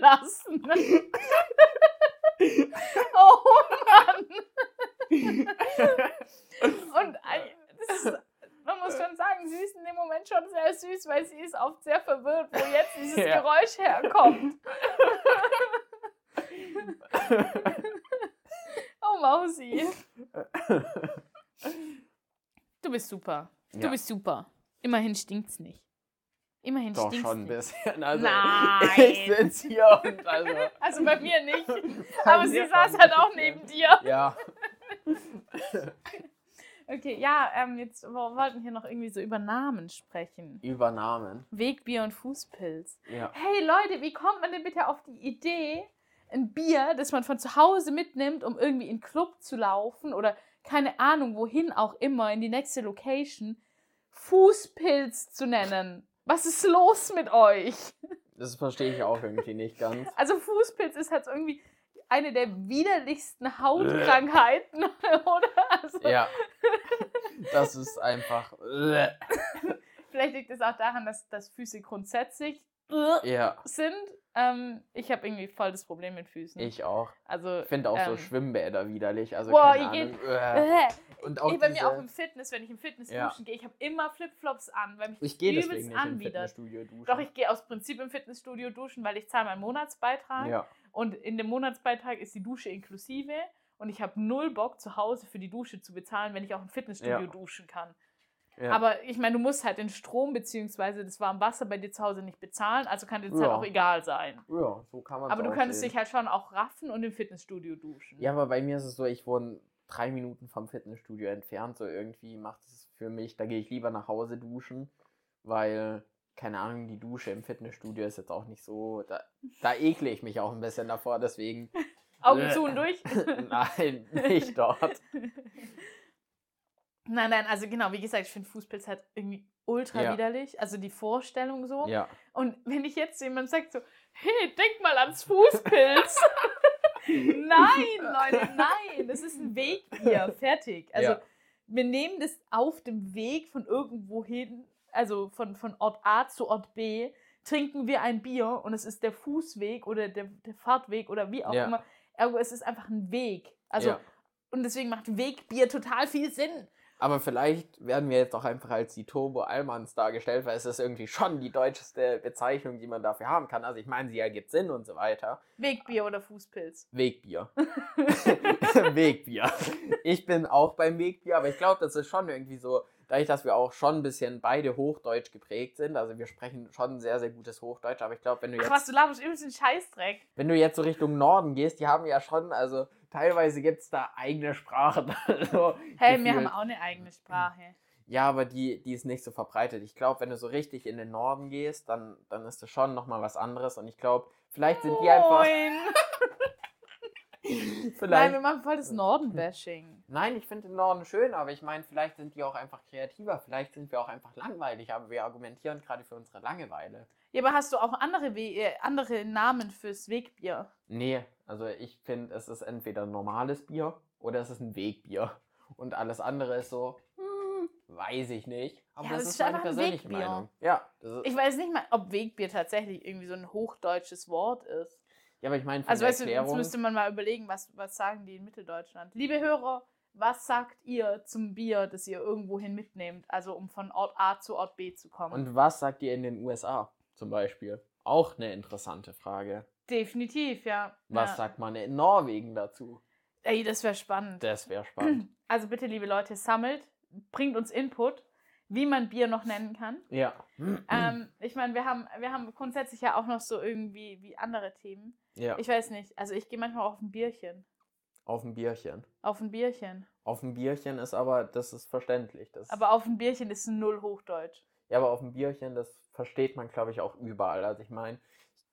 lassen. oh Mann. Und ist, man muss schon sagen, sie ist in dem Moment schon sehr süß, weil sie ist oft sehr verwirrt, wo jetzt dieses Ja. Geräusch herkommt. oh Mausi. Du bist super. Du Ja. bist super. Immerhin stinkt's nicht. Immerhin Doch stinkt's schon ein nicht. bisschen. Also, Nein. Ich sitze hier und also. Also bei mir nicht. bei Aber mir sie saß halt auch neben dir. Ja. Okay, ja, ähm, jetzt wir wollten hier noch irgendwie so über Namen sprechen. Übernahmen. Wegbier und Fußpilz. Ja. Hey Leute, wie kommt man denn bitte auf die Idee, ein Bier, das man von zu Hause mitnimmt, um irgendwie in den Club zu laufen oder keine Ahnung, wohin auch immer, in die nächste Location, Fußpilz zu nennen? Was ist los mit euch? Das verstehe ich auch irgendwie nicht ganz. Also Fußpilz ist halt irgendwie eine der widerlichsten Hautkrankheiten, oder? Also, Ja. Das ist einfach. Vielleicht liegt es auch daran, dass, dass Füße grundsätzlich Ja. sind. Ähm, ich habe irgendwie voll das Problem mit Füßen. Ich auch. also, Ich finde auch so ähm, Schwimmbäder widerlich. Also Boah, keine Ahnung. Äh, Und auch Ey, bei mir auch im Fitness, wenn ich im Fitness Ja. duschen gehe, ich habe immer Flipflops an, weil mich Ich gehe übelst deswegen nicht im anwidert. Fitnessstudio duschen. Doch, ich gehe aus Prinzip im Fitnessstudio duschen, weil ich zahle meinen Monatsbeitrag. Ja. Und in dem Monatsbeitrag ist die Dusche inklusive. Und ich habe null Bock, zu Hause für die Dusche zu bezahlen, wenn ich auch im Fitnessstudio Ja. duschen kann. Ja. Aber ich meine, du musst halt den Strom bzw. das warme Wasser bei dir zu Hause nicht bezahlen, also kann dir das halt Ja. auch egal sein. ja, so kann man Aber du könntest dich halt schon auch raffen und im Fitnessstudio duschen. Ja, aber bei mir ist es so, ich wohne drei Minuten vom Fitnessstudio entfernt. So irgendwie macht es für mich, da gehe ich lieber nach Hause duschen, weil, keine Ahnung, die Dusche im Fitnessstudio ist jetzt auch nicht so. Da, da ekle ich mich auch ein bisschen davor, deswegen. Augen zu und durch. Nein, nicht dort. Nein, nein, also genau, wie gesagt, ich finde Fußpilz halt irgendwie ultra Ja. widerlich. Also die Vorstellung so. Ja. Und wenn ich jetzt jemand sagt so, hey, denk mal ans Fußpilz. nein, Leute, nein. Das ist ein Wegbier. Fertig. Also Ja. wir nehmen das auf dem Weg von irgendwo hin, also von, von Ort A zu Ort B, trinken wir ein Bier und es ist der Fußweg oder der, der Fahrtweg oder wie auch Ja. immer. Ergo, es ist einfach ein Weg. Also, ja. und deswegen macht Wegbier total viel Sinn. Aber vielleicht werden wir jetzt auch einfach als die Turbo Allmanns dargestellt, weil es ist irgendwie schon die deutscheste Bezeichnung, die man dafür haben kann. Also ich meine, sie ergibt Sinn und so weiter. Wegbier oder Fußpilz. Wegbier. Wegbier. Ich bin auch beim Wegbier, aber ich glaube, das ist schon irgendwie so, dadurch, dass wir auch schon ein bisschen beide Hochdeutsch geprägt sind. Also wir sprechen schon sehr, sehr gutes Hochdeutsch, aber ich glaube, wenn du Ach was, jetzt, du laberst übelst den Scheißdreck. wenn du jetzt so Richtung Norden gehst, die haben ja schon, also teilweise gibt es da eigene Sprachen. so Hey, wir gefühlt. haben auch eine eigene Sprache. Ja, aber die, die ist nicht so verbreitet. Ich glaube, wenn du so richtig in den Norden gehst, dann, dann ist das schon nochmal was anderes. Und ich glaube, vielleicht sind die einfach. Moin. Nein, Vielleicht, wir machen voll das Norden-Bashing. Nein, ich finde den Norden schön, aber ich meine, vielleicht sind die auch einfach kreativer. Vielleicht sind wir auch einfach langweilig, aber wir argumentieren gerade für unsere Langeweile. Ja, aber hast du auch andere, We äh, andere Namen fürs Wegbier? Nee, also ich finde, es ist entweder ein normales Bier oder es ist ein Wegbier. Und alles andere ist so, hm, weiß ich nicht. Aber Ja, das das ist meine persönliche Wegbier. Meinung. Ja, das ist, Ich weiß nicht mal, ob Wegbier tatsächlich irgendwie so ein hochdeutsches Wort ist. ja, aber ich meine, Also weißt du, jetzt müsste man mal überlegen, was, was sagen die in Mitteldeutschland. Liebe Hörer, was sagt ihr zum Bier, das ihr irgendwohin mitnehmt, also um von Ort A zu Ort B zu kommen? Und was sagt ihr in den USA zum Beispiel? Auch eine interessante Frage. Definitiv, ja. Was ja. sagt man in Norwegen dazu? Ey, das wäre spannend. Das wäre spannend. Also bitte, liebe Leute, sammelt, bringt uns Input, wie man Bier noch nennen kann. ja. Ähm, ich meine, wir haben, wir haben grundsätzlich ja auch noch so irgendwie wie andere Themen. ja. Ich weiß nicht, also ich gehe manchmal auch auf ein Bierchen. Auf ein Bierchen. Auf ein Bierchen. Auf ein Bierchen ist aber, das ist verständlich. Das, Aber auf ein Bierchen ist null Hochdeutsch. ja, aber auf ein Bierchen, das versteht man, glaube ich, auch überall. Also ich meine,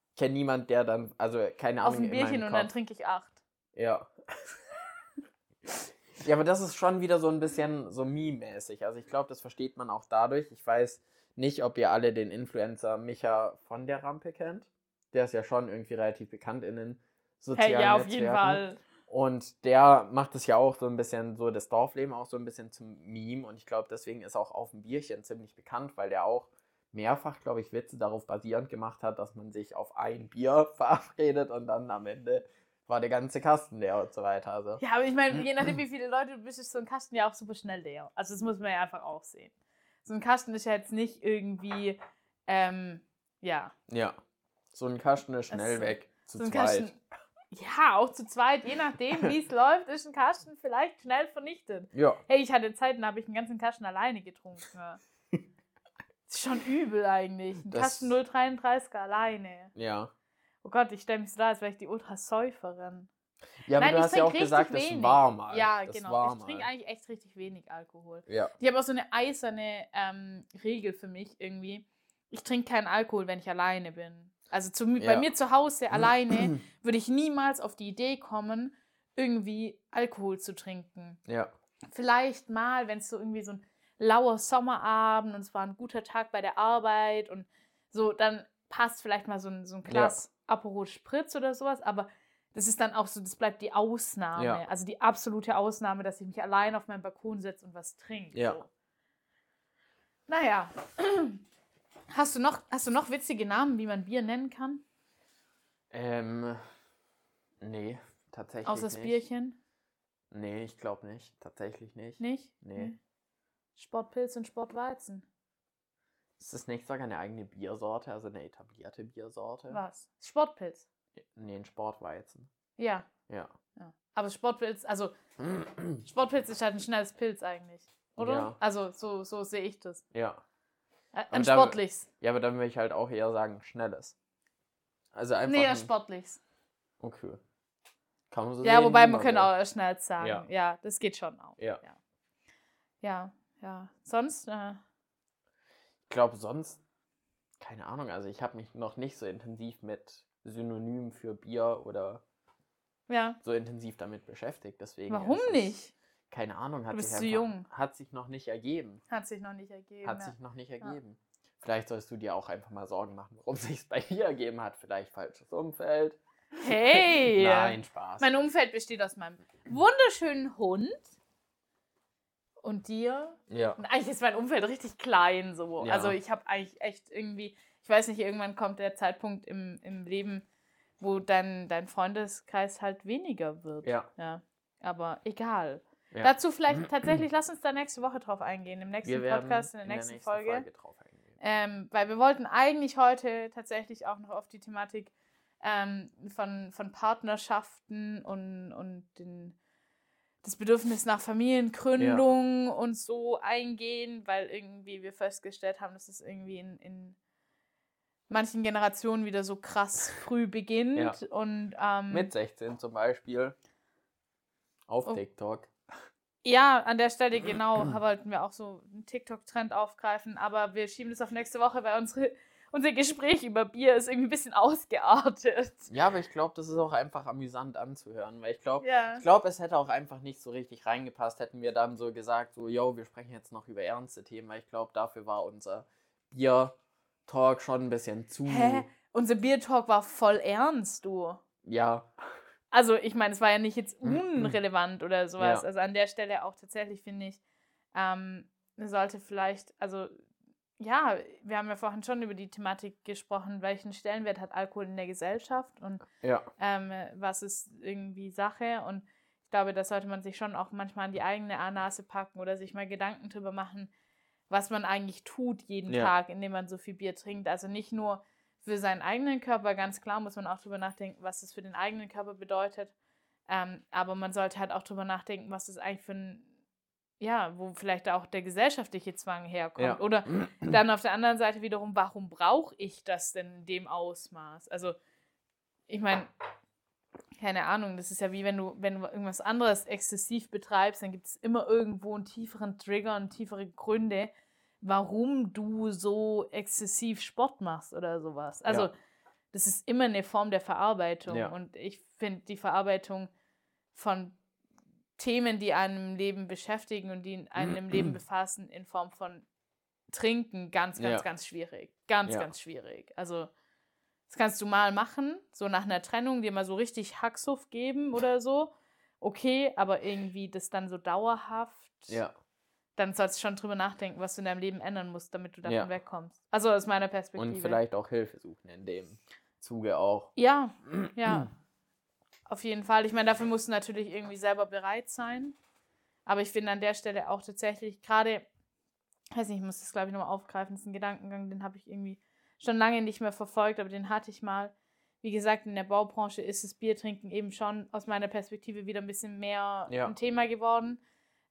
ich kenne niemanden, der dann, also keine Ahnung. Auf ein in Bierchen und dann trinke ich acht. Ja. ja, aber das ist schon wieder so ein bisschen so Meme-mäßig. Also ich glaube, das versteht man auch dadurch. Ich weiß nicht, ob ihr alle den Influencer Micha von der Rampe kennt. Der ist ja schon irgendwie relativ bekannt in den sozialen Hey, ja, auf jeden Netzwerken. Fall. Und der macht es ja auch so ein bisschen, so das Dorfleben auch so ein bisschen zum Meme. Und ich glaube, deswegen ist auch auf dem Bierchen ziemlich bekannt, weil der auch mehrfach, glaube ich, Witze darauf basierend gemacht hat, dass man sich auf ein Bier verabredet und dann am Ende war der ganze Kasten leer und so weiter. Also, Ja, aber ich meine, je nachdem, wie viele Leute du bist, ist so ein Kasten ja auch super schnell leer. Also das muss man ja einfach auch sehen. So ein Kasten ist ja jetzt nicht irgendwie, ähm, ja, ja. So ein Kasten ist schnell Das- weg. Zu so ein zweit. Kasten. Ja, auch zu zweit, je nachdem, wie es läuft, ist ein Kasten vielleicht schnell vernichtet. Ja. Hey, ich hatte Zeiten, da habe ich einen ganzen Kasten alleine getrunken. Ist schon übel eigentlich. Ein Das- Kasten 0,33 alleine. Ja. Oh Gott, ich stelle mich so da, als wäre ich die Ultrasäuferin. Ja, aber Nein, du ich hast ja auch gesagt, richtig das wenig. war mal. Ja, das genau. Ich trinke eigentlich echt richtig wenig Alkohol. Ja. Ich habe auch so eine eiserne ähm, Regel für mich irgendwie. Ich trinke keinen Alkohol, wenn ich alleine bin. Also zu, bei Ja. mir zu Hause alleine würde ich niemals auf die Idee kommen, irgendwie Alkohol zu trinken. Ja. Vielleicht mal, wenn es so irgendwie so ein lauer Sommerabend und es war ein guter Tag bei der Arbeit und so, dann passt vielleicht mal so ein, so ein Glas Aperol Spritz oder sowas, aber das ist dann auch so, das bleibt die Ausnahme. Ja. Also die absolute Ausnahme, dass ich mich allein auf meinen Balkon setze und was trinke. Ja. So. Naja. Hast du, noch, hast du noch witzige Namen, wie man Bier nennen kann? Ähm. Nee, tatsächlich Außer das nicht. Bierchen? Nee, ich glaube nicht. Tatsächlich nicht. Nicht? Nee. Hm. Sportpilz und Sportweizen. Ist das nicht sogar eine eigene Biersorte, also eine etablierte Biersorte? Was? Sportpilz. Nee, ein Sportweizen. Ja. Ja. ja. Aber Sportpilz, also Sportpilz ist halt ein schnelles Pilz eigentlich. Oder? Ja. Also so, so sehe ich das. Ja. Äh, Aber Ein da- sportliches. Ja, aber dann würde ich halt auch eher sagen, schnelles. Also einfach. Nee, ein ein- sportliches. Okay. Kann man so Ja, sehen, wobei man könnte will. auch schnell sagen. Ja. Ja. das geht schon auch. Ja. Ja, ja. ja. Sonst, äh, Ich glaube, sonst, keine Ahnung, also ich habe mich noch nicht so intensiv mit Synonymen für Bier oder ja. so intensiv damit beschäftigt. Deswegen Warum nicht? Keine Ahnung, hat Du bist sich zu einfach, jung. hat sich noch nicht ergeben. Hat sich noch nicht ergeben. Hat ja. sich noch nicht ergeben. Vielleicht sollst du dir auch einfach mal Sorgen machen, warum sich es bei dir ergeben hat. Vielleicht falsches Umfeld. Hey! Nein, Spaß. Mein Umfeld besteht aus meinem wunderschönen Hund und dir. ja. Und eigentlich ist mein Umfeld richtig klein so. Ja. Also ich habe eigentlich echt irgendwie, ich weiß nicht, irgendwann kommt der Zeitpunkt im, im Leben, wo dein, dein Freundeskreis halt weniger wird. Ja. ja. Aber egal. Ja. Dazu vielleicht tatsächlich, lass uns da nächste Woche drauf eingehen, im nächsten Wir werden Podcast, in der nächsten, Folge. drauf eingehen. Ähm, weil wir wollten eigentlich heute tatsächlich auch noch auf die Thematik ähm, von, von Partnerschaften und, und den, das Bedürfnis nach Familiengründung und so eingehen, weil irgendwie wir festgestellt haben, dass es irgendwie in, in manchen Generationen wieder so krass früh beginnt. Ja. Und ähm, Mit 16 zum Beispiel. Auf Oh. TikTok. Ja, an der Stelle genau wollten wir auch so einen TikTok-Trend aufgreifen, aber wir schieben das auf nächste Woche, weil unsere, unser Gespräch über Bier ist irgendwie ein bisschen ausgeartet. Ja, aber ich glaube, das ist auch einfach amüsant anzuhören, weil ich glaube, Ja. ich glaube, es hätte auch einfach nicht so richtig reingepasst, hätten wir dann so gesagt, so, yo, wir sprechen jetzt noch über ernste Themen, weil ich glaube, dafür war unser Bier-Talk schon ein bisschen zu, Hä? Unser Bier-Talk war voll ernst, du. ja, Also, ich meine, es war ja nicht jetzt Mhm. unrelevant oder sowas. Ja. Also an der Stelle auch tatsächlich, finde ich, ähm, sollte vielleicht, also ja, wir haben ja vorhin schon über die Thematik gesprochen, welchen Stellenwert hat Alkohol in der Gesellschaft und ja, ähm, was ist irgendwie Sache. Und ich glaube, da sollte man sich schon auch manchmal an die eigene A-Nase packen oder sich mal Gedanken drüber machen, was man eigentlich tut jeden Ja. Tag, indem man so viel Bier trinkt. Also nicht nur für seinen eigenen Körper, ganz klar muss man auch drüber nachdenken, was es für den eigenen Körper bedeutet. Ähm, aber man sollte halt auch drüber nachdenken, was das eigentlich für ein, ja, wo vielleicht auch der gesellschaftliche Zwang herkommt. Ja. Oder dann auf der anderen Seite wiederum, warum brauche ich das denn in dem Ausmaß? Also, ich meine, keine Ahnung, das ist ja wie wenn du, wenn du irgendwas anderes exzessiv betreibst, dann gibt es immer irgendwo einen tieferen Trigger und tiefere Gründe, warum du so exzessiv Sport machst oder sowas. Also, Ja. das ist immer eine Form der Verarbeitung. Ja. Und ich finde die Verarbeitung von Themen, die einem im Leben beschäftigen und die einen im Leben befassen, in Form von Trinken, ganz, ganz, Ja. ganz schwierig. Ganz, ganz schwierig. Also, das kannst du mal machen, so nach einer Trennung, dir mal so richtig Hacksuff geben oder so. Okay, aber irgendwie das dann so dauerhaft, ja, dann sollst du schon drüber nachdenken, was du in deinem Leben ändern musst, damit du davon Ja. wegkommst. Also aus meiner Perspektive. und vielleicht auch Hilfe suchen in dem Zuge auch. Ja, ja. Auf jeden Fall. Ich meine, dafür musst du natürlich irgendwie selber bereit sein. Aber ich finde an der Stelle auch tatsächlich gerade, weiß nicht, ich muss das glaube ich nochmal aufgreifen, das ist ein Gedankengang, den habe ich irgendwie schon lange nicht mehr verfolgt, aber den hatte ich mal. Wie gesagt, in der Baubranche ist das Biertrinken eben schon aus meiner Perspektive wieder ein bisschen mehr Ja. ein Thema geworden.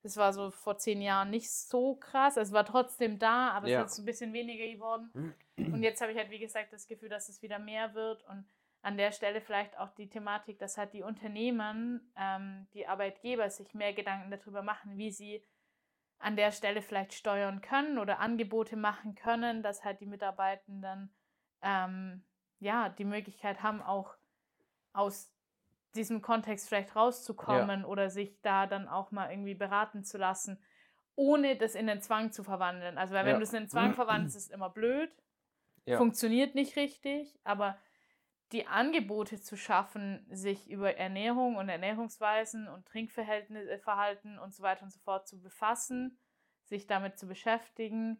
Das war so vor zehn Jahren nicht so krass. Es war trotzdem da, aber Ja. es ist ein bisschen weniger geworden. Und jetzt habe ich halt, wie gesagt, das Gefühl, dass es wieder mehr wird. Und an der Stelle vielleicht auch die Thematik, dass halt die Unternehmen, ähm, die Arbeitgeber sich mehr Gedanken darüber machen, wie sie an der Stelle vielleicht steuern können oder Angebote machen können, dass halt die Mitarbeitenden ähm, ja die Möglichkeit haben, auch aus diesem Kontext vielleicht rauszukommen oder sich da dann auch mal irgendwie beraten zu lassen, ohne das in den Zwang zu verwandeln. Also weil wenn Ja. du es in den Zwang verwandelst, ist es immer blöd Ja. funktioniert nicht richtig, aber die Angebote zu schaffen, sich über Ernährung und Ernährungsweisen und Trinkverhältnisse, Verhalten und so weiter und so fort zu befassen, sich damit zu beschäftigen,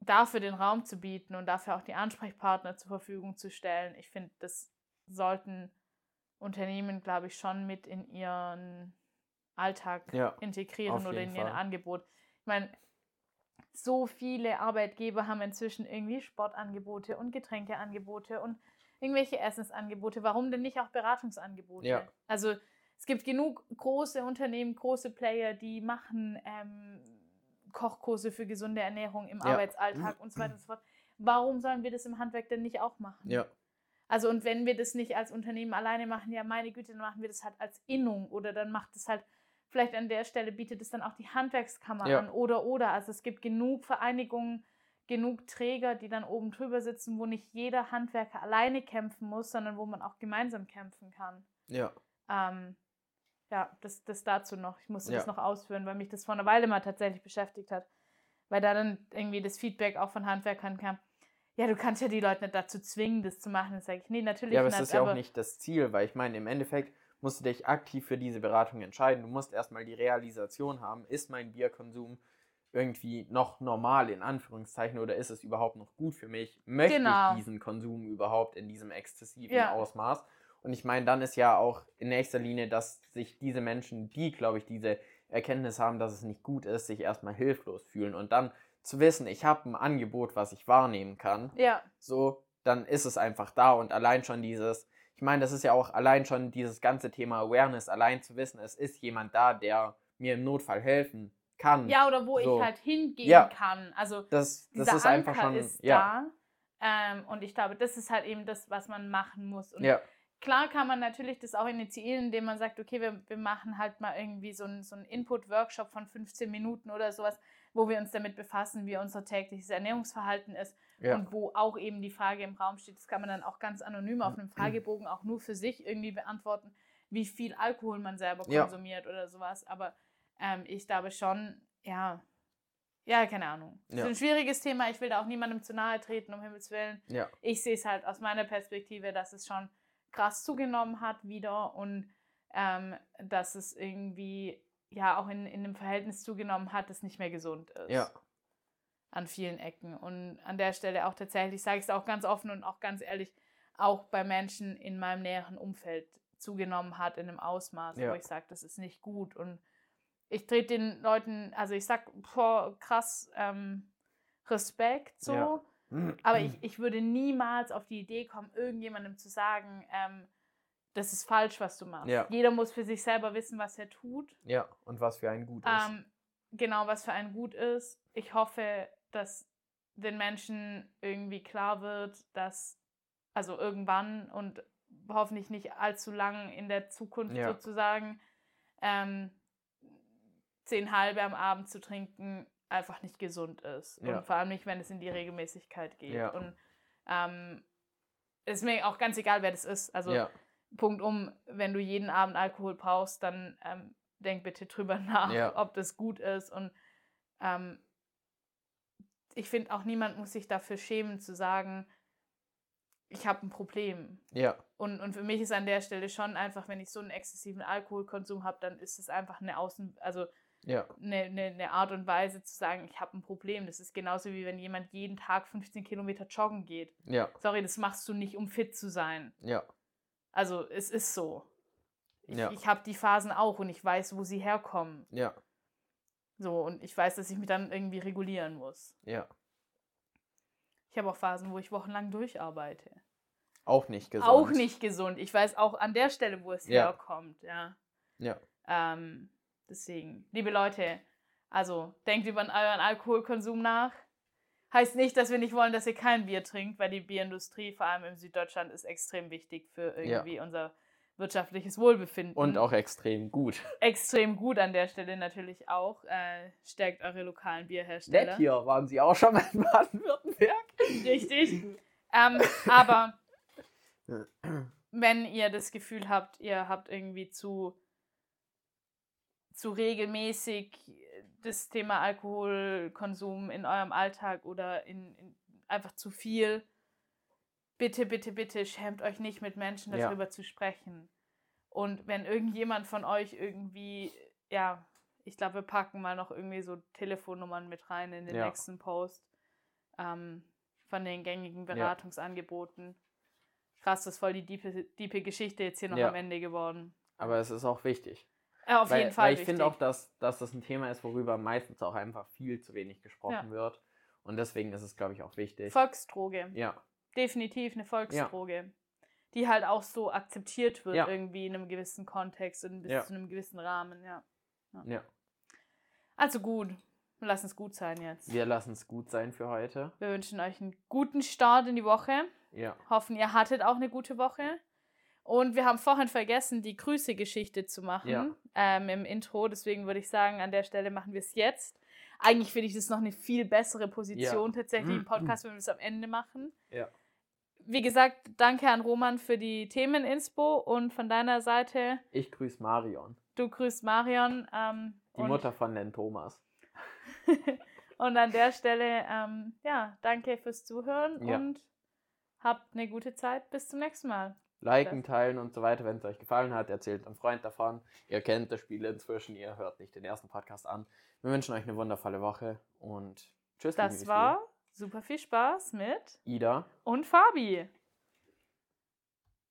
dafür den Raum zu bieten und dafür auch die Ansprechpartner zur Verfügung zu stellen. Ich finde, das sollten Unternehmen, glaube ich, schon mit in ihren Alltag Ja, integrieren oder in ihr. Angebot. Ich meine, so viele Arbeitgeber haben inzwischen irgendwie Sportangebote und Getränkeangebote und irgendwelche Essensangebote. Warum denn nicht auch Beratungsangebote? Ja. Also es gibt genug große Unternehmen, große Player, die machen ähm, Kochkurse für gesunde Ernährung im Ja. Arbeitsalltag und so weiter und so fort. Warum sollen wir das im Handwerk denn nicht auch machen? Ja. Also und wenn wir das nicht als Unternehmen alleine machen, ja meine Güte, dann machen wir das halt als Innung oder dann macht es halt vielleicht an der Stelle bietet es dann auch die Handwerkskammer Ja. an oder oder. Also es gibt genug Vereinigungen, genug Träger, die dann oben drüber sitzen, wo nicht jeder Handwerker alleine kämpfen muss, sondern wo man auch gemeinsam kämpfen kann. Ja. Ähm, ja, das, das dazu noch. Ich musste das Ja. noch ausführen, weil mich das vor einer Weile mal tatsächlich beschäftigt hat. Weil da dann irgendwie das Feedback auch von Handwerkern kam, ja, du kannst ja die Leute nicht dazu zwingen, das zu machen. Das sage ich, nee, natürlich Ja, aber es nicht. ist ja auch nicht das Ziel, weil ich meine, im Endeffekt musst du dich aktiv für diese Beratung entscheiden. Du musst erstmal die Realisation haben, ist mein Bierkonsum irgendwie noch normal in Anführungszeichen oder ist es überhaupt noch gut für mich? Möchte Genau. ich diesen Konsum überhaupt in diesem exzessiven Ja. Ausmaß? Und ich meine, dann ist ja auch in nächster Linie, dass sich diese Menschen, die, glaube ich, diese Erkenntnis haben, dass es nicht gut ist, sich erstmal hilflos fühlen und dann zu wissen, ich habe ein Angebot, was ich wahrnehmen kann, Ja, so, dann ist es einfach da und allein schon dieses, ich meine, das ist ja auch allein schon dieses ganze Thema Awareness, allein zu wissen, es ist jemand da, der mir im Notfall helfen kann. ja oder wo So. ich halt hingehen Ja. kann. Also das, das ist Anker einfach schon, ist ja, da. Ähm, und ich glaube, das ist halt eben das, was man machen muss. Und ja, klar kann man natürlich das auch initiieren, indem man sagt, okay, wir, wir machen halt mal irgendwie so einen so einen Input-Workshop von 15 Minuten oder sowas, wo wir uns damit befassen, wie unser tägliches Ernährungsverhalten ist ja, und wo auch eben die Frage im Raum steht, das kann man dann auch ganz anonym auf einem Fragebogen auch nur für sich irgendwie beantworten, wie viel Alkohol man selber Ja. konsumiert oder sowas. Aber ähm, ich glaube schon, ja, ja, keine Ahnung. Das Ja. ist ein schwieriges Thema. Ich will da auch niemandem zu nahe treten, um Himmels Willen ja, ich sehe es halt aus meiner Perspektive, dass es schon krass zugenommen hat wieder und ähm, dass es irgendwie ja auch in, in einem Verhältnis zugenommen hat, das nicht mehr gesund ist. ja, An vielen Ecken. Und an der Stelle auch tatsächlich, sage ich es auch ganz offen und auch ganz ehrlich, auch bei Menschen in meinem näheren Umfeld zugenommen hat in einem Ausmaß, Ja. wo ich sage, das ist nicht gut. Und ich trete den Leuten, also ich sag, boah, krass, ähm, Respekt so. Ja. Aber ich, ich würde niemals auf die Idee kommen, irgendjemandem zu sagen, ähm, das ist falsch, was du machst. Ja. Jeder muss für sich selber wissen, was er tut. ja, und was für ein Gut ist. Ähm, genau, was für einen gut ist. Ich hoffe, dass den Menschen irgendwie klar wird, dass, also irgendwann und hoffentlich nicht allzu lang in der Zukunft Ja. sozusagen, ähm, zehn halbe am Abend zu trinken einfach nicht gesund ist. Ja. Und vor allem nicht, wenn es in die Regelmäßigkeit geht. Und ähm, ist mir auch ganz egal, wer das ist. Also ja, Punkt um, wenn du jeden Abend Alkohol brauchst, dann ähm, denk bitte drüber nach, Ja. ob das gut ist. Und ähm, ich finde auch, niemand muss sich dafür schämen zu sagen, ich habe ein Problem. ja, Und, und für mich ist an der Stelle schon einfach, wenn ich so einen exzessiven Alkoholkonsum habe, dann ist es einfach eine Außen, also ja, eine, eine, eine Art und Weise zu sagen, ich habe ein Problem. Das ist genauso wie wenn jemand jeden Tag 15 Kilometer joggen geht. ja, Sorry, das machst du nicht, um fit zu sein. ja, Also es ist so. Ich, Ja. ich habe die Phasen auch und ich weiß, wo sie herkommen. ja, So, und ich weiß, dass ich mich dann irgendwie regulieren muss. ja. Ich habe auch Phasen, wo ich wochenlang durcharbeite. Auch nicht gesund. Auch nicht gesund. Ich weiß auch an der Stelle, wo es Ja. herkommt, ja. Ja, Ähm, deswegen, liebe Leute, also denkt über euren Alkoholkonsum nach. Heißt nicht, dass wir nicht wollen, dass ihr kein Bier trinkt, weil die Bierindustrie, vor allem in Süddeutschland, ist extrem wichtig für irgendwie unser wirtschaftliches Wohlbefinden. und auch extrem gut. extrem gut an der Stelle natürlich auch. Äh, stärkt eure lokalen Bierhersteller. Nett hier, waren Sie auch schon mal in Baden-Württemberg? Richtig. ähm, aber wenn ihr das Gefühl habt, ihr habt irgendwie zu, zu regelmäßig das Thema Alkoholkonsum in eurem Alltag oder in, in einfach zu viel, bitte, bitte, bitte schämt euch nicht mit Menschen Ja. darüber zu sprechen. Und wenn irgendjemand von euch irgendwie, ja, ich glaube, wir packen mal noch irgendwie so Telefonnummern mit rein in den Ja. nächsten Post ähm, von den gängigen Beratungsangeboten. Krass, das ist voll die diepe, diepe Geschichte jetzt hier noch Ja. am Ende geworden. Aber es ist auch wichtig. Äh, auf weil, jeden Fall. Weil ich wichtig. finde auch, dass, dass das ein Thema ist, worüber meistens auch einfach viel zu wenig gesprochen Ja. wird. Und deswegen ist es, glaube ich, auch wichtig. Volksdroge. Ja, Definitiv eine Volksdroge. die halt auch so akzeptiert wird Ja. irgendwie in einem gewissen Kontext und bis Ja. zu einem gewissen Rahmen, ja. Ja. Also gut, lass es gut sein jetzt. Wir lassen es gut sein für heute. Wir wünschen euch einen guten Start in die Woche. Ja. Hoffen, ihr hattet auch eine gute Woche. Und wir haben vorhin vergessen, die Grüße-Geschichte zu machen Ja. ähm, im Intro. Deswegen würde ich sagen, an der Stelle machen wir es jetzt. Eigentlich finde ich das noch eine viel bessere Position tatsächlich im Podcast, wenn wir es am Ende machen. Ja. Wie gesagt, danke an Roman für die Themeninspo und von deiner Seite, Ich grüße Marion, du grüßt Marion. Ähm, die Mutter von den Thomas. und an der Stelle, ähm, ja, danke fürs Zuhören Ja. und habt eine gute Zeit. Bis zum nächsten Mal. Liken, teilen und so weiter, wenn es euch gefallen hat. Erzählt einem Freund davon. Ihr kennt das Spiel inzwischen, ihr hört nicht den ersten Podcast an. Wir wünschen euch eine wundervolle Woche und tschüss. Das war super viel Spaß mit Ida. und Fabi.